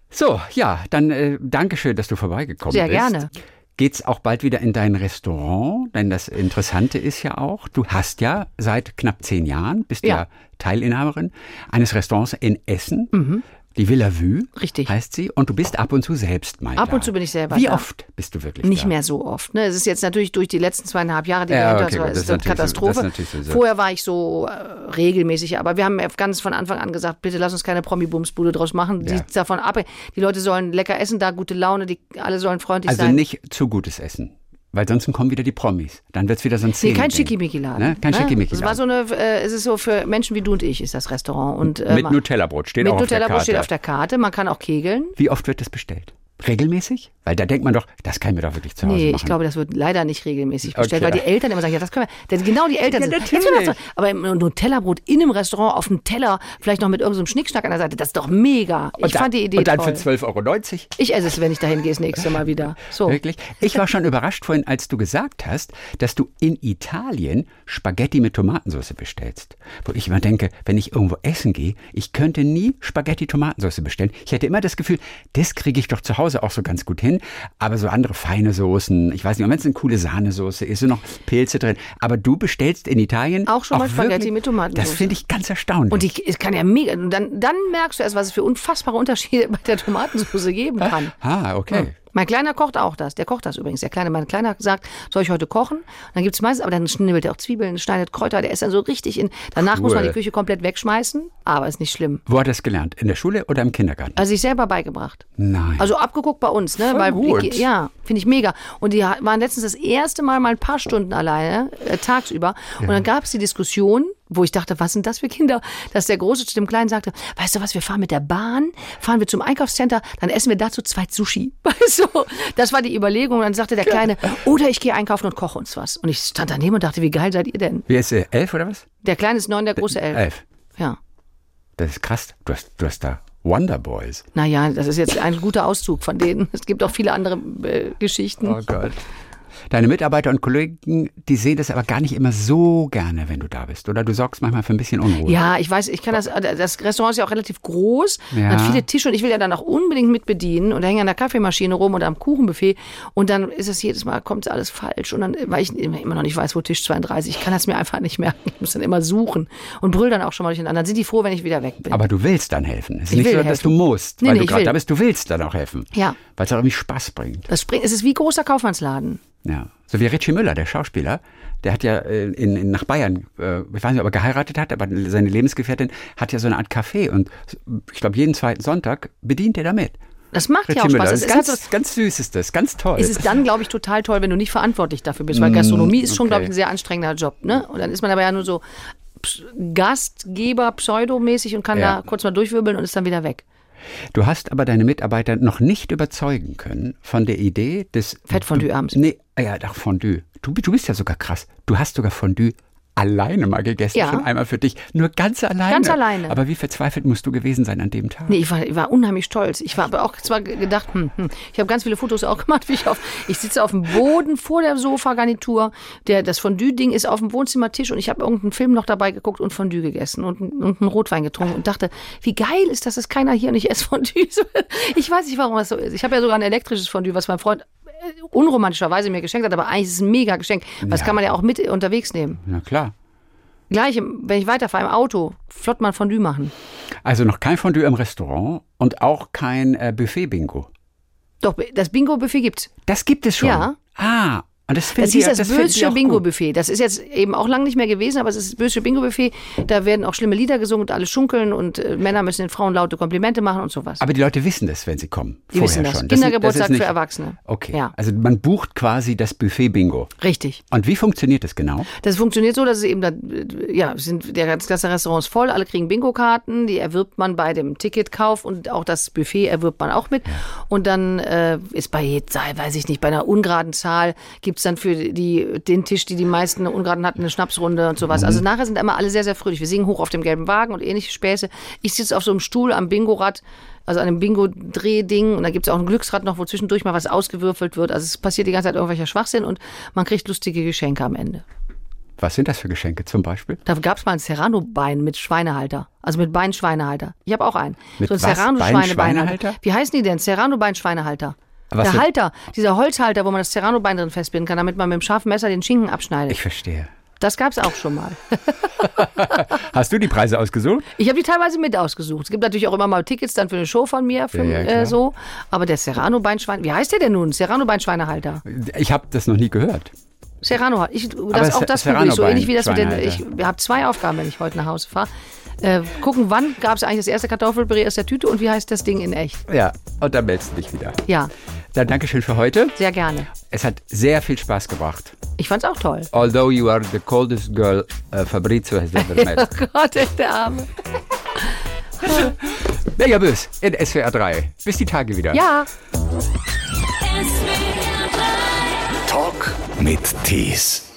So, ja, dann äh, Dankeschön, dass du vorbeigekommen Sehr bist. Sehr gerne. Geht's auch bald wieder in dein Restaurant? Denn das Interessante ist ja auch, du hast ja seit knapp zehn Jahren, bist ja, ja Teilinhaberin eines Restaurants in Essen. Mhm. Die Villa Vue Richtig. heißt sie. Und du bist ab und zu selbst mal Ab da. und zu bin ich selber Wie da. oft bist du wirklich Nicht da? mehr so oft. Ne? Es ist jetzt natürlich durch die letzten zweieinhalb Jahre, die Ja, wir okay, hinter uns, ist so- Katastrophe. so- so. Vorher war ich so äh, regelmäßig, aber wir haben ganz von Anfang an gesagt, bitte lass uns keine Promi-Bumsbude draus machen. Die Ja. davon ab. Die Leute sollen lecker essen, da gute Laune, die alle sollen freundlich Also sein. nicht zu gutes Essen. Weil sonst kommen wieder die Promis. Dann wird's wieder so ein Nee, Szene. kein Schickimicki-Laden. Ne? Kein Schickimicki-Laden. Das war so eine, äh, es ist so für Menschen wie du und ich ist das Restaurant. Und, äh, Mit Nutella-Brot steht mit auch auf der Nutella-Brot Karte. steht auf der Karte. Man kann auch kegeln. Wie oft wird das bestellt? Regelmäßig? Weil da denkt man doch, das kann ich mir doch wirklich zu Hause Nee, machen. ich glaube, das wird leider nicht regelmäßig bestellt, Okay. weil die Eltern immer sagen, ja, das können wir. Das, genau die Eltern Ja, sind. natürlich. Jetzt das, aber im Nutella-Brot in einem Restaurant auf dem Teller, vielleicht noch mit irgendeinem Schnickschnack an der Seite, das ist doch mega. Ich und fand die Idee Und dann toll. für 12,90 Euro. ich esse es, wenn ich dahin gehe, das nächste Mal wieder. So. Wirklich? Ich war schon überrascht vorhin, als du gesagt hast, dass du in Italien Spaghetti mit Tomatensauce bestellst. Wo ich immer denke, wenn ich irgendwo essen gehe, ich könnte nie Spaghetti Tomatensauce bestellen. Ich hätte immer das Gefühl, das kriege ich doch zu Hause auch so ganz gut hin. Aber so andere feine Soßen, ich weiß nicht, wenn es eine coole Sahnesoße ist, so noch Pilze drin. Aber du bestellst in Italien Auch schon mal Spaghetti wirklich- mit Tomatensauce. Das finde ich ganz erstaunlich. Und ich, es kann ja mega. Und dann, dann merkst du erst, was es für unfassbare Unterschiede bei der Tomatensauce geben kann. ah, okay. Mein Kleiner kocht auch das. Der kocht das übrigens. Der Kleine, mein Kleiner sagt, soll ich heute kochen? Und dann gibt's meistens, aber dann schnibbelt er auch Zwiebeln, schneidet Kräuter. Der ist dann so richtig in. Danach muss man Cool. die Küche komplett wegschmeißen, aber ist nicht schlimm. Wo hat er das gelernt? In der Schule oder im Kindergarten? Also ich selber beigebracht. Nein. Also abgeguckt bei uns, ne? Voll Weil, gut. Ja, finde ich mega. Und die waren letztens das erste Mal mal ein paar Stunden alleine, äh, tagsüber. Und dann gab es die Diskussion, wo ich dachte, was sind das für Kinder? Dass der Große zu dem Kleinen sagte, weißt du was, wir fahren mit der Bahn, fahren wir zum Einkaufscenter, dann essen wir dazu zwei Sushi. Weißt du? Das war die Überlegung. Und dann sagte der Kleine, oder ich gehe einkaufen und koche uns was. Und ich stand daneben und dachte, wie geil seid ihr denn? Wie ist er? Elf oder was? Der Kleine ist neun, der Große elf. Elf. Ja. Das ist krass. Du hast, du hast da Wonder Boys. Naja, das ist jetzt ein guter Auszug von denen. Es gibt auch viele andere äh, Geschichten. Oh Gott. Deine Mitarbeiter und Kollegen, die sehen das aber gar nicht immer so gerne, wenn du da bist. Oder du sorgst manchmal für ein bisschen Unruhe. Ja, ich weiß, ich kann das, das Restaurant ist ja auch relativ groß, Ja. hat viele Tische und ich will ja dann auch unbedingt mit bedienen und da hänge an der Kaffeemaschine rum oder am Kuchenbuffet und dann ist es jedes Mal, kommt alles falsch und dann, weil ich immer noch nicht weiß, wo Tisch 32, ich kann das mir einfach nicht merken, ich muss dann immer suchen und brüll dann auch schon mal durcheinander. Dann sind die froh, wenn ich wieder weg bin. Aber du willst dann helfen. Es ist Ich nicht so, dass helfen. du musst, Nee, weil nee, du gerade da bist. Du willst dann auch helfen. Ja. Weil es auch irgendwie Spaß bringt. das springt, es ist wie großer Kaufmannsladen. Ja. So wie Richie Müller, der Schauspieler, der hat ja äh, in, in, nach Bayern, äh, ich weiß nicht, ob er geheiratet hat, aber seine Lebensgefährtin hat ja so eine Art Café und ich glaube, jeden zweiten Sonntag bedient er damit. Das macht ja Richie auch Müller, Spaß. das ist halt ganz, so, ganz süß ist das, ganz toll. es ist dann, glaube ich, total toll, wenn du nicht verantwortlich dafür bist, weil Gastronomie ist schon, okay. glaube ich, ein sehr anstrengender Job. Ne? Und dann ist man aber ja nur so Gastgeber, pseudomäßig und kann Ja. da kurz mal durchwirbeln und ist dann wieder weg. Du hast aber deine Mitarbeiter noch nicht überzeugen können von der Idee des Fettfondue abends. Nee, ah ja, doch Fondue. Du, du bist ja sogar krass. Du hast sogar Fondue alleine mal gegessen, Ja. schon einmal für dich. Nur ganz alleine. Ganz alleine. Aber wie verzweifelt musst du gewesen sein an dem Tag? Nee, ich war, ich war unheimlich stolz. Ich war aber auch zwar ge- gedacht, hm, hm. ich habe ganz viele Fotos auch gemacht, wie ich auf, ich sitze auf dem Boden vor der Sofagarnitur, der, das Fondue-Ding ist auf dem Wohnzimmertisch und ich habe irgendeinen Film noch dabei geguckt und Fondue gegessen und, und einen Rotwein getrunken und dachte, wie geil ist das, ist keiner hier und ich esse Fondue. Ich weiß nicht, warum das so ist. Ich habe ja sogar ein elektrisches Fondue, was mein Freund unromantischerweise mir geschenkt hat, aber eigentlich ist es ein mega Geschenk. Das Ja. kann man ja auch mit unterwegs nehmen. Na klar. Gleich, wenn ich weiterfahre im Auto, flott mal Fondue machen. Also noch kein Fondue im Restaurant und auch kein äh, Buffet-Bingo. Doch, das Bingo-Buffet gibt's. Das gibt es schon. Ja. Ah, das Das hieß das, die Bösche auch Bingo gut. Buffet. Das ist jetzt eben auch lang nicht mehr gewesen, aber es ist das Bösche Bingo Buffet. Da werden auch schlimme Lieder gesungen und alle schunkeln und äh, Männer müssen den Frauen laute Komplimente machen und sowas. Aber die Leute wissen das, wenn sie kommen. Die wissen das. schon. Kindergeburtstag das ist nicht- für Erwachsene. Okay. Ja. Also man bucht quasi das Buffet-Bingo. Richtig. Und wie funktioniert das genau? Das funktioniert so, dass es eben da, ja, sind der ganze Restaurant ist voll, alle kriegen Bingo-Karten, die erwirbt man bei dem Ticketkauf und auch das Buffet erwirbt man auch mit. Und dann äh, ist bei, weiß ich nicht, bei einer ungeraden Zahl gibt's dann für die, den Tisch, die die meisten ungeraden hatten, eine Schnapsrunde und sowas. Also nachher sind immer alle sehr, sehr fröhlich. Wir singen hoch auf dem gelben Wagen und ähnliche Späße. Ich sitze auf so einem Stuhl am Bingorad, also an einem Bingo-Drehding und da gibt's auch ein Glücksrad noch, wo zwischendurch mal was ausgewürfelt wird. Also es passiert die ganze Zeit irgendwelcher Schwachsinn und man kriegt lustige Geschenke am Ende. Was sind das für Geschenke zum Beispiel? Da gab es mal ein Serrano-Bein mit Schweinehalter. Also mit Beinschweinehalter. Ich habe auch einen. Mit so ein. Beinschweinehalter? Wie heißen die denn? Serrano-Beinschweinehalter. Was Der Halter, dieser Holzhalter, wo man das Serrano-Bein drin festbinden kann, damit man mit dem scharfen Messer den Schinken abschneidet. Ich verstehe. das gab es auch schon mal. Hast du die Preise ausgesucht? Ich habe die teilweise mit ausgesucht. Es gibt natürlich auch immer mal Tickets dann für eine Show von mir, für, Ja, ja, äh, so. Aber der Serrano-Beinschwein, wie heißt der denn nun? Serrano-Beinschweinehalter. Ich habe das noch nie gehört. Serrano, ich, das, auch das google ich so ähnlich wie das mit den, ich habe zwei Aufgaben, wenn ich heute nach Hause fahre. Äh, gucken, wann gab es eigentlich das erste Kartoffelpüree aus der Tüte und wie heißt das Ding in echt? Ja, und dann meldest du dich wieder. Ja, Dann Dankeschön für heute. sehr gerne. Es hat sehr viel Spaß gebracht. Ich fand's auch toll. Although you are the coldest girl uh, Fabrizio has ever met. Oh Gott, der Arme. Mega Bös in SWR 3. Bis die Tage wieder. Ja. Talk mit Tees.